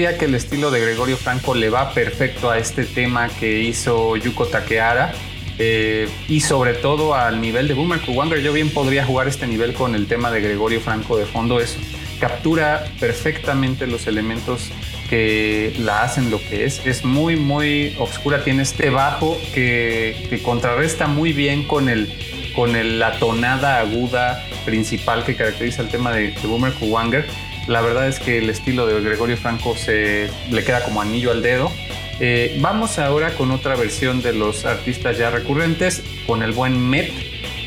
Diría que el estilo de Gregorio Franco le va perfecto a este tema que hizo Yuko Takehara. Eh, y sobre todo al nivel de Boomer Kuwanger, yo bien podría jugar este nivel con el tema de Gregorio Franco de fondo. Es, captura perfectamente los elementos que la hacen lo que es. Es muy, muy oscura. Tiene este bajo que, contrarresta muy bien con, el, con la tonada aguda principal que caracteriza el tema de, Boomer Kuwanger. La verdad es que el estilo de Gregorio Franco se le queda como anillo al dedo. Eh, vamos ahora con otra versión de los artistas ya recurrentes, con el buen Met,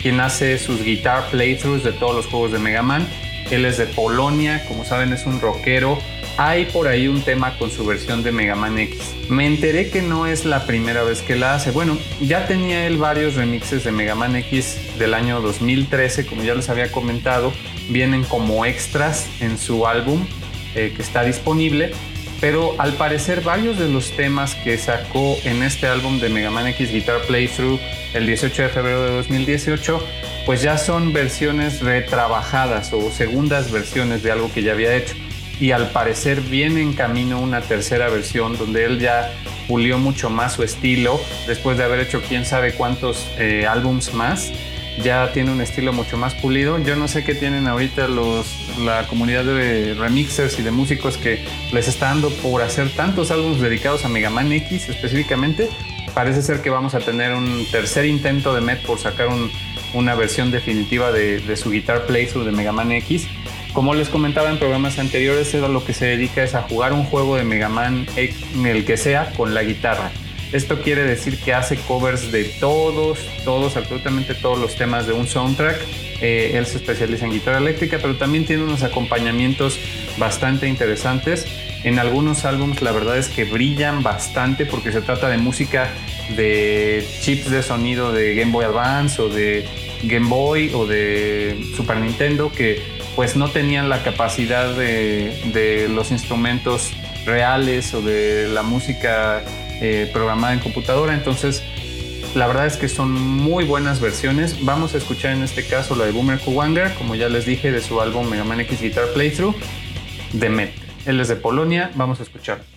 quien hace sus guitar playthroughs de todos los juegos de Mega Man. Él es de Polonia, como saben es un rockero. Hay por ahí un tema con su versión de Mega Man X. Me enteré que no es la primera vez que la hace. Bueno, ya tenía él varios remixes de Mega Man X del año 2013, como ya les había comentado. Vienen como extras en su álbum eh, que está disponible pero al parecer varios de los temas que sacó en este álbum de Mega Man X Guitar Playthrough el 18 de febrero de 2018, pues ya son versiones retrabajadas o segundas versiones de algo que ya había hecho. Y al parecer viene en camino una tercera versión donde él ya pulió mucho más su estilo después de haber hecho quién sabe cuántos eh, álbums más ya tiene un estilo mucho más pulido. Yo no sé qué tienen ahorita los, la comunidad de remixers y de músicos que les está dando por hacer tantos álbumes dedicados a Mega Man X específicamente. Parece ser que vamos a tener un tercer intento de Met por sacar una versión definitiva de, su guitar playthrough de Mega Man X. Como les comentaba en programas anteriores, era lo que se dedica es a jugar un juego de Mega Man, en el que sea, con la guitarra. Esto quiere decir que hace covers de todos, todos, absolutamente todos los temas de un soundtrack. Eh, él se especializa en guitarra eléctrica, pero también tiene unos acompañamientos bastante interesantes. En algunos álbumes la verdad es que brillan bastante porque se trata de música de chips de sonido de Game Boy Advance o de Game Boy o de Super Nintendo que pues no tenían la capacidad de, los instrumentos reales o de la música eh, programada en computadora. Entonces, la verdad es que son muy buenas versiones. Vamos a escuchar en este caso la de Boomer Kuwanger, como ya les dije, de su álbum Mega Man X Guitar Playthrough de Met. Él es de Polonia, vamos a escuchar.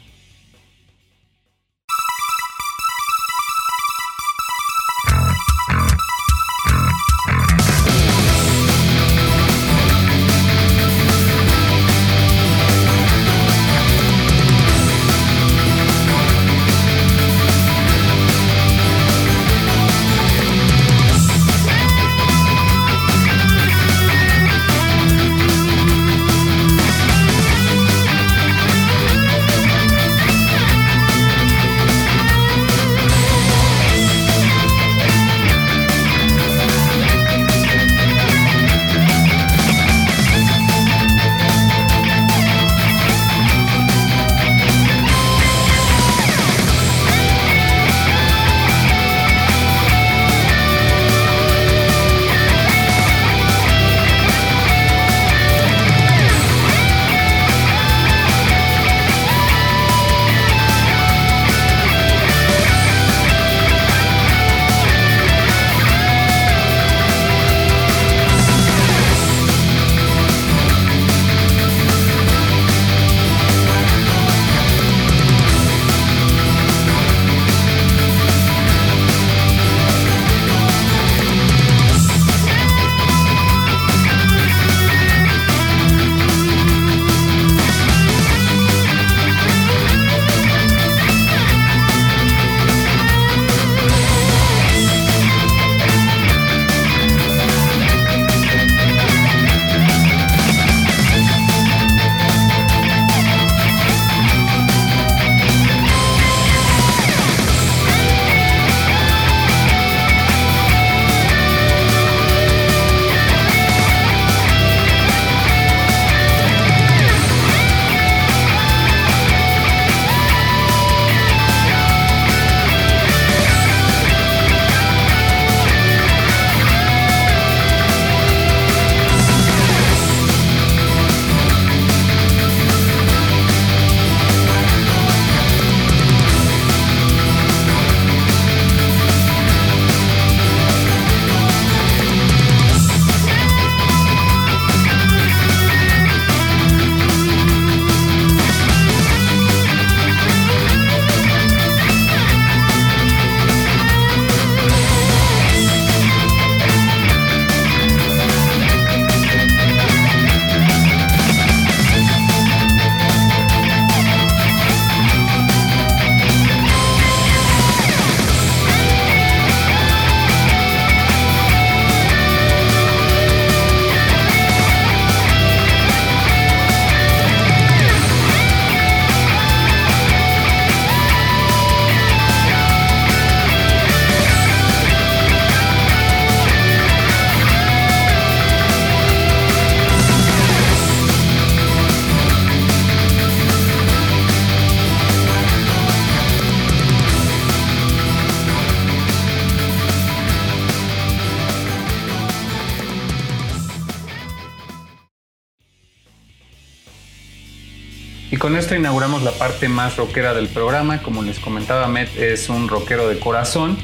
Y con esto inauguramos la parte más rockera del programa. Como les comentaba, Met es un rockero de corazón,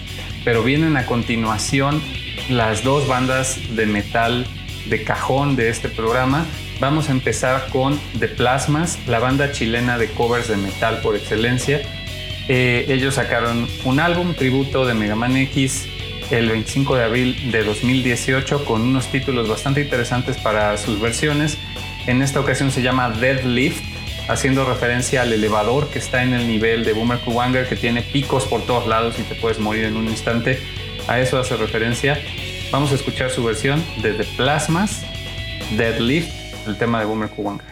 pero vienen a continuación las dos bandas de metal de cajón de este programa. Vamos a empezar con The Plasmas, la banda chilena de covers de metal por excelencia. Eh, ellos sacaron un álbum tributo de Mega Man X el 25 de abril de 2018 con unos títulos bastante interesantes para sus versiones. En esta ocasión se llama Deadlift, haciendo referencia al elevador que está en el nivel de Boomer Kuwanger que tiene picos por todos lados y te puedes morir en un instante. A eso hace referencia. Vamos a escuchar su versión de The Plasmas, Deadlift, el tema de Boomer Kuwanger.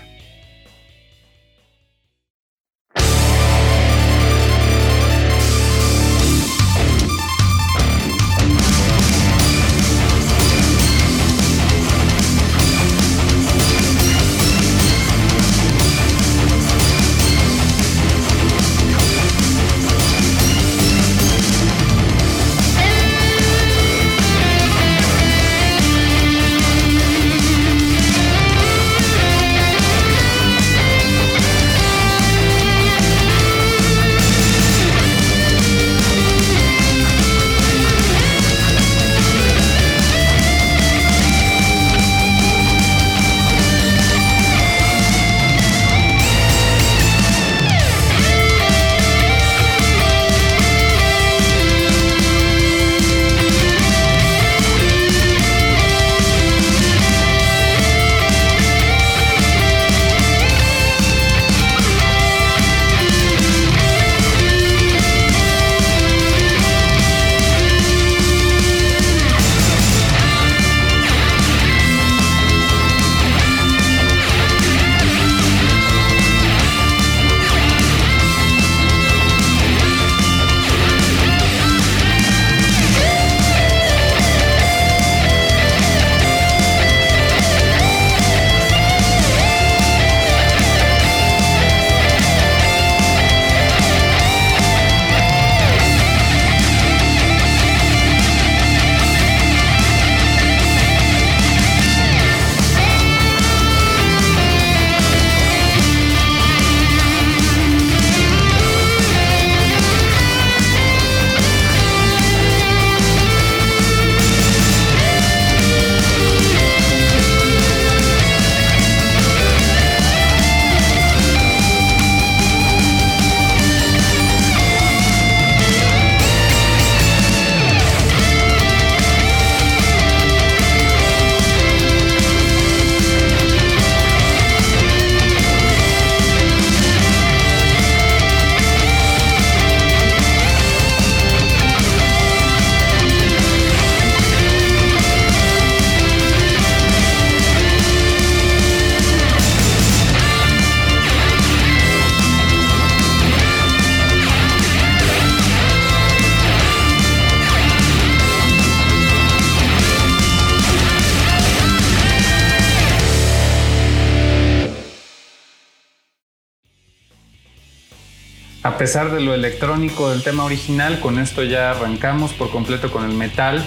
Pesar de lo electrónico del tema original, con esto ya arrancamos por completo con el metal.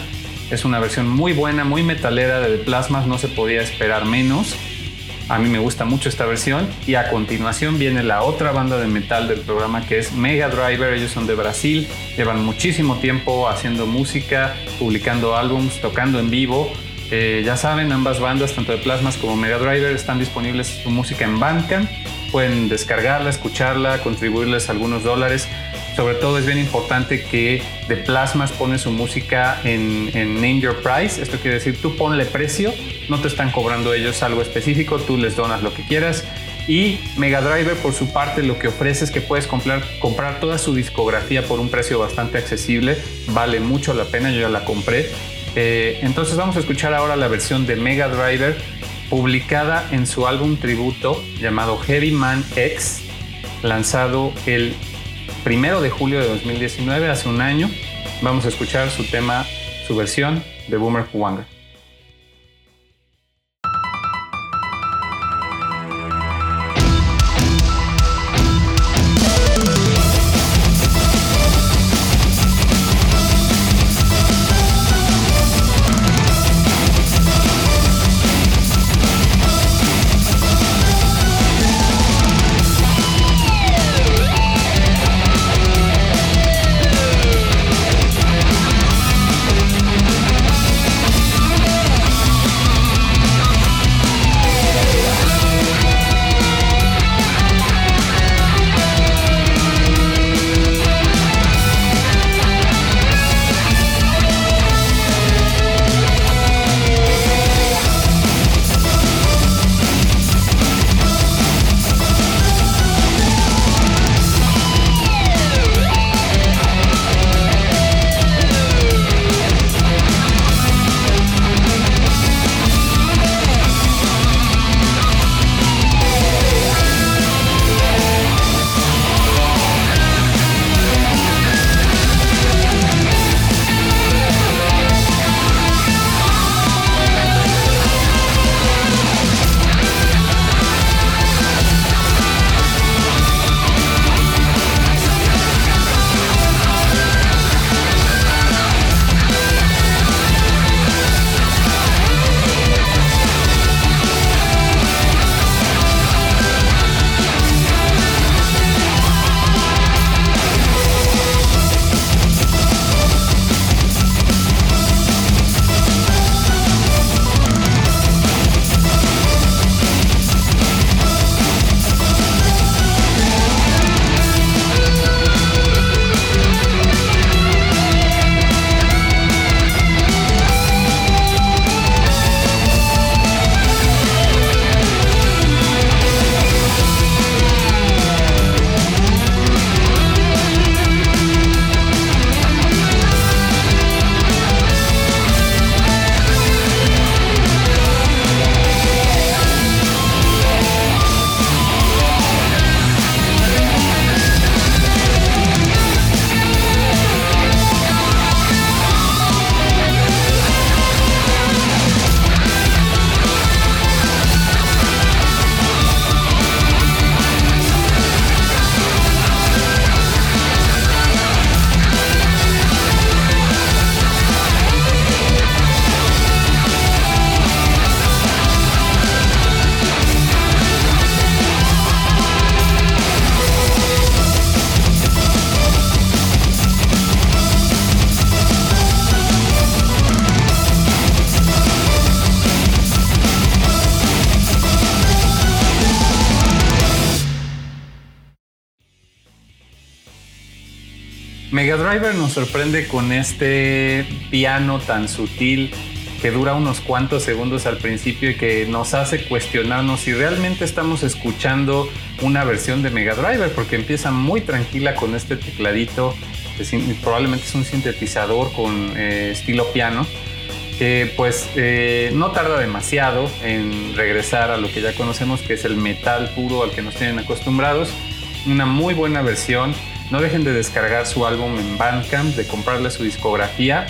Es una versión muy buena, muy metalera de Plasmas, no se podía esperar menos. A mí me gusta mucho esta versión. Y a continuación viene la otra banda de metal del programa que es Mega Driver. Ellos son de Brasil, llevan muchísimo tiempo haciendo música, publicando álbums, tocando en vivo. Eh, ya saben, ambas bandas, tanto de Plasmas como Mega Driver, están disponibles su música en Bandcamp pueden descargarla, escucharla, contribuirles algunos dólares. Sobre todo es bien importante que de Plasmas pone su música en, Name Your Price. Esto quiere decir, tú ponle precio, no te están cobrando ellos algo específico, tú les donas lo que quieras. Y Mega Driver, por su parte, lo que ofrece es que puedes comprar, comprar toda su discografía por un precio bastante accesible. Vale mucho la pena, yo ya la compré. Eh, entonces vamos a escuchar ahora la versión de Mega Driver publicada en su álbum tributo llamado Heavy Man X, lanzado el primero de julio de 2019, hace un año. Vamos a escuchar su tema, su versión de Boomer Huanga. Mega Driver nos sorprende con este piano tan sutil que dura unos cuantos segundos al principio y que nos hace cuestionarnos si realmente estamos escuchando una versión de Mega Driver, porque empieza muy tranquila con este tecladito, que probablemente es un sintetizador con eh, estilo piano, que pues eh, no tarda demasiado en regresar a lo que ya conocemos, que es el metal puro al que nos tienen acostumbrados. Una muy buena versión no dejen de descargar su álbum en Bandcamp, de comprarle su discografía.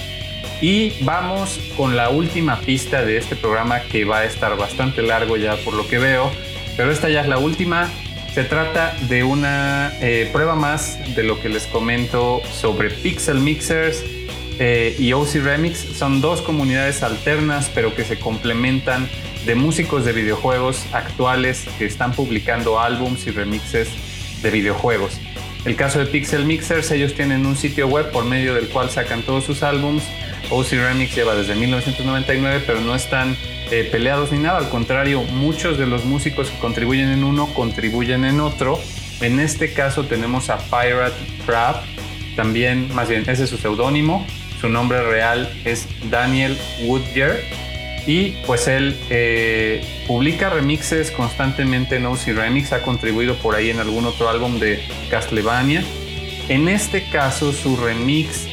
Y vamos con la última pista de este programa que va a estar bastante largo ya por lo que veo. Pero esta ya es la última. Se trata de una eh, prueba más de lo que les comento sobre Pixel Mixers eh, y OC Remix. Son dos comunidades alternas pero que se complementan de músicos de videojuegos actuales que están publicando álbums y remixes de videojuegos. El caso de Pixel Mixers, ellos tienen un sitio web por medio del cual sacan todos sus álbums. OC Remix lleva desde 1999, pero no están eh, peleados ni nada. Al contrario, muchos de los músicos que contribuyen en uno contribuyen en otro. En este caso tenemos a Pirate Crab, también, más bien, ese es su seudónimo. Su nombre real es Daniel Woodyer y pues él eh, publica remixes constantemente en OC Remix, ha contribuido por ahí en algún otro álbum de Castlevania. En este caso, su remix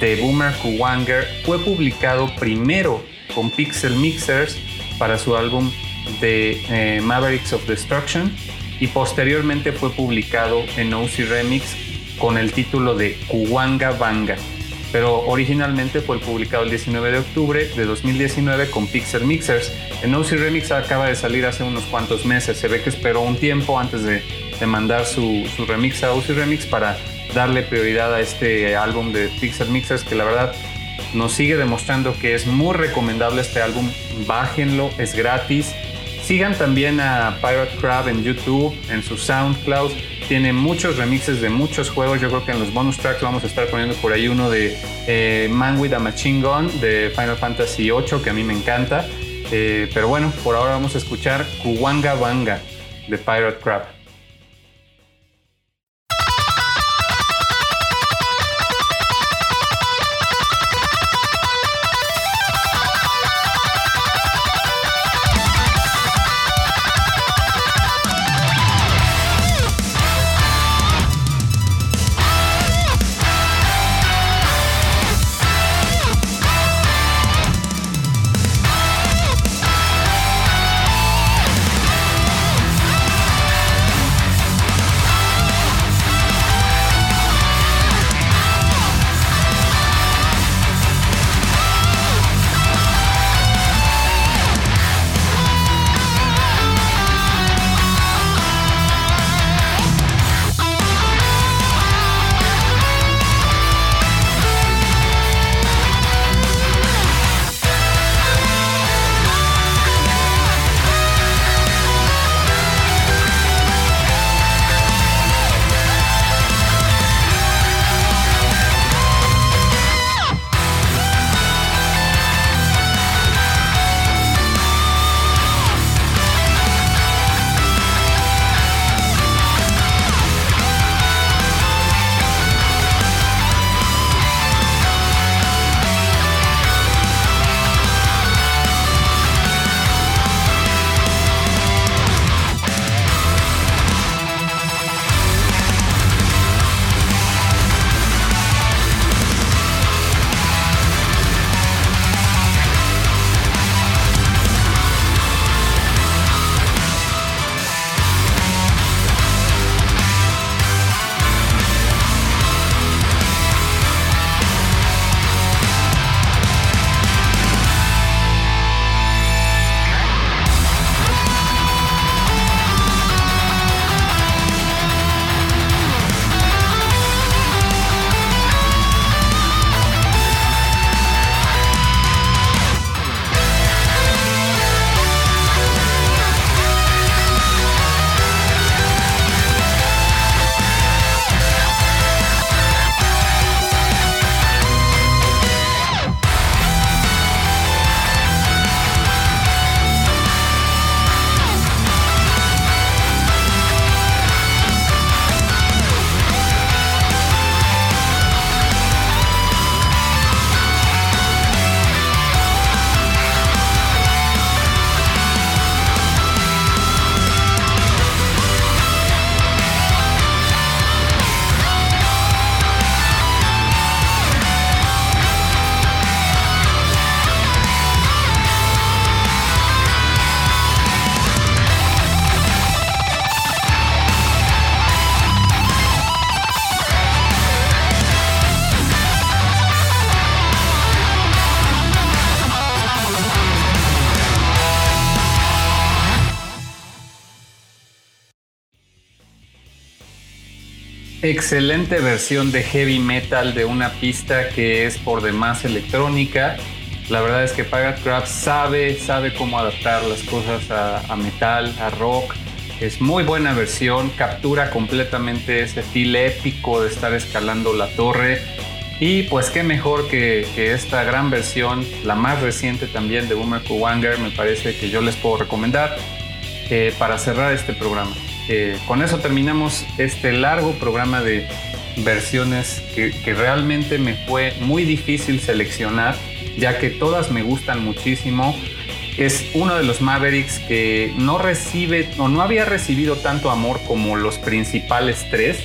de Boomer Kuwanger fue publicado primero con Pixel Mixers para su álbum de eh, Mavericks of Destruction y posteriormente fue publicado en OC Remix con el título de Kuwanga Banga pero originalmente fue publicado el 19 de octubre de 2019 con Pixel Mixers. En OC Remix acaba de salir hace unos cuantos meses, se ve que esperó un tiempo antes de, mandar su, remix a OC Remix para darle prioridad a este álbum de Pixel Mixers que la verdad nos sigue demostrando que es muy recomendable este álbum. Bájenlo, es gratis. Sigan también a Pirate Crab en YouTube, en su SoundCloud tiene muchos remixes de muchos juegos. Yo creo que en los bonus tracks vamos a estar poniendo por ahí uno de eh, Man with a Machine Gun de Final Fantasy VIII, que a mí me encanta. Eh, pero bueno, por ahora vamos a escuchar Kuwanga Banga de Pirate Crab. Excelente versión de heavy metal de una pista que es por demás electrónica. La verdad es que Paragraph sabe, sabe cómo adaptar las cosas a, metal, a rock. Es muy buena versión, captura completamente ese feel épico de estar escalando la torre. Y pues qué mejor que, esta gran versión, la más reciente también de Boomer Kuwanger, me parece que yo les puedo recomendar eh, para cerrar este programa con eso terminamos este largo programa de versiones que, realmente me fue muy difícil seleccionar, ya que todas me gustan muchísimo. Es uno de los Mavericks que no recibe o no había recibido tanto amor como los principales tres.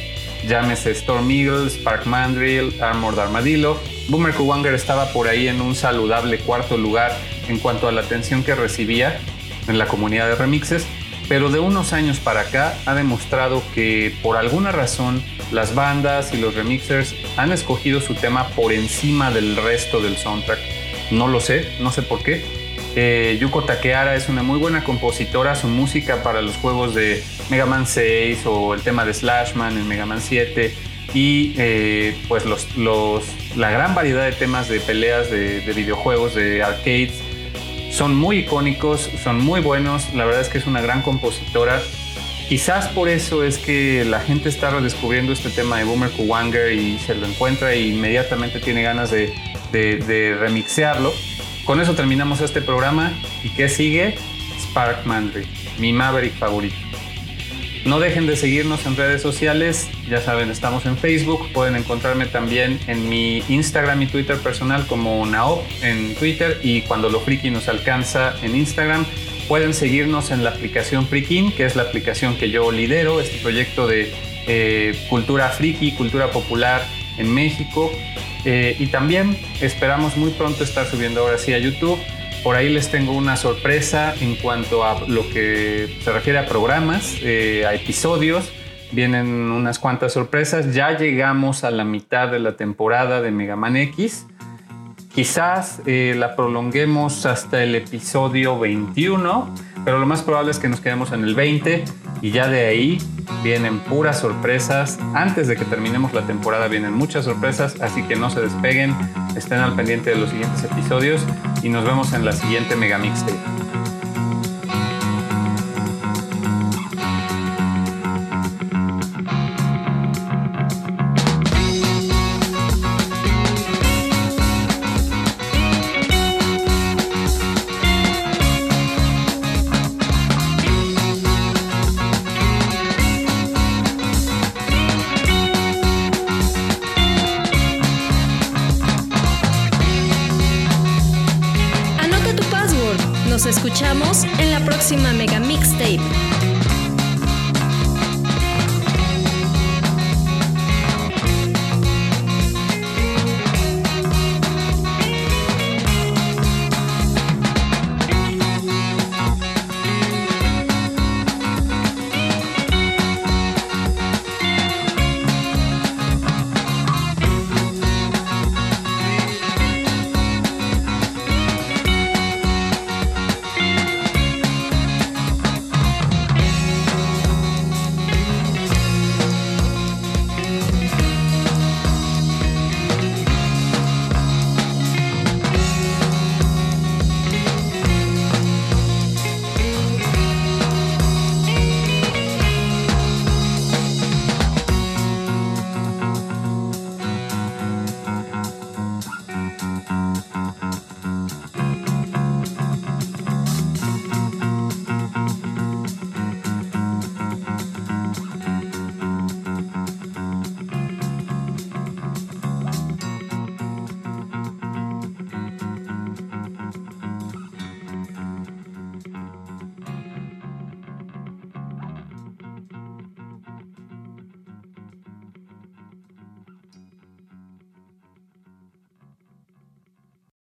Llámese Storm Eagle, Spark Mandrill, Armored Armadillo. Boomer Kuwanger estaba por ahí en un saludable cuarto lugar en cuanto a la atención que recibía en la comunidad de remixes pero de unos años para acá ha demostrado que por alguna razón las bandas y los remixers han escogido su tema por encima del resto del soundtrack. No lo sé, no sé por qué. Eh, Yuko Takehara es una muy buena compositora, su música para los juegos de Mega Man 6 o el tema de Slashman en Mega Man 7 y eh, pues la gran variedad de temas de peleas de videojuegos, de arcades, son muy icónicos, son muy buenos, la verdad es que es una gran compositora. Quizás por eso es que la gente está redescubriendo este tema de Boomer Kuwanger y se lo encuentra e inmediatamente tiene ganas de, de, remixearlo. Con eso terminamos este programa. ¿Y qué sigue? Spark Mandry, mi Maverick favorito. No dejen de seguirnos en redes sociales, ya saben, estamos en Facebook, pueden encontrarme también en mi Instagram y Twitter personal como Naop en Twitter y cuando lo friki nos alcanza en Instagram. Pueden seguirnos en la aplicación Frikin, que es la aplicación que yo lidero, este proyecto de eh, cultura friki, cultura popular en México. Eh, y también esperamos muy pronto estar subiendo ahora sí a YouTube por ahí les tengo una sorpresa en cuanto a lo que se refiere a programas, eh, a episodios. Vienen unas cuantas sorpresas. Ya llegamos a la mitad de la temporada de Mega Man X. Quizás eh, la prolonguemos hasta el episodio 21, pero lo más probable es que nos quedemos en el 20 y ya de ahí vienen puras sorpresas. Antes de que terminemos la temporada vienen muchas sorpresas, así que no se despeguen, estén al pendiente de los siguientes episodios y nos vemos en la siguiente Mega Mixtape.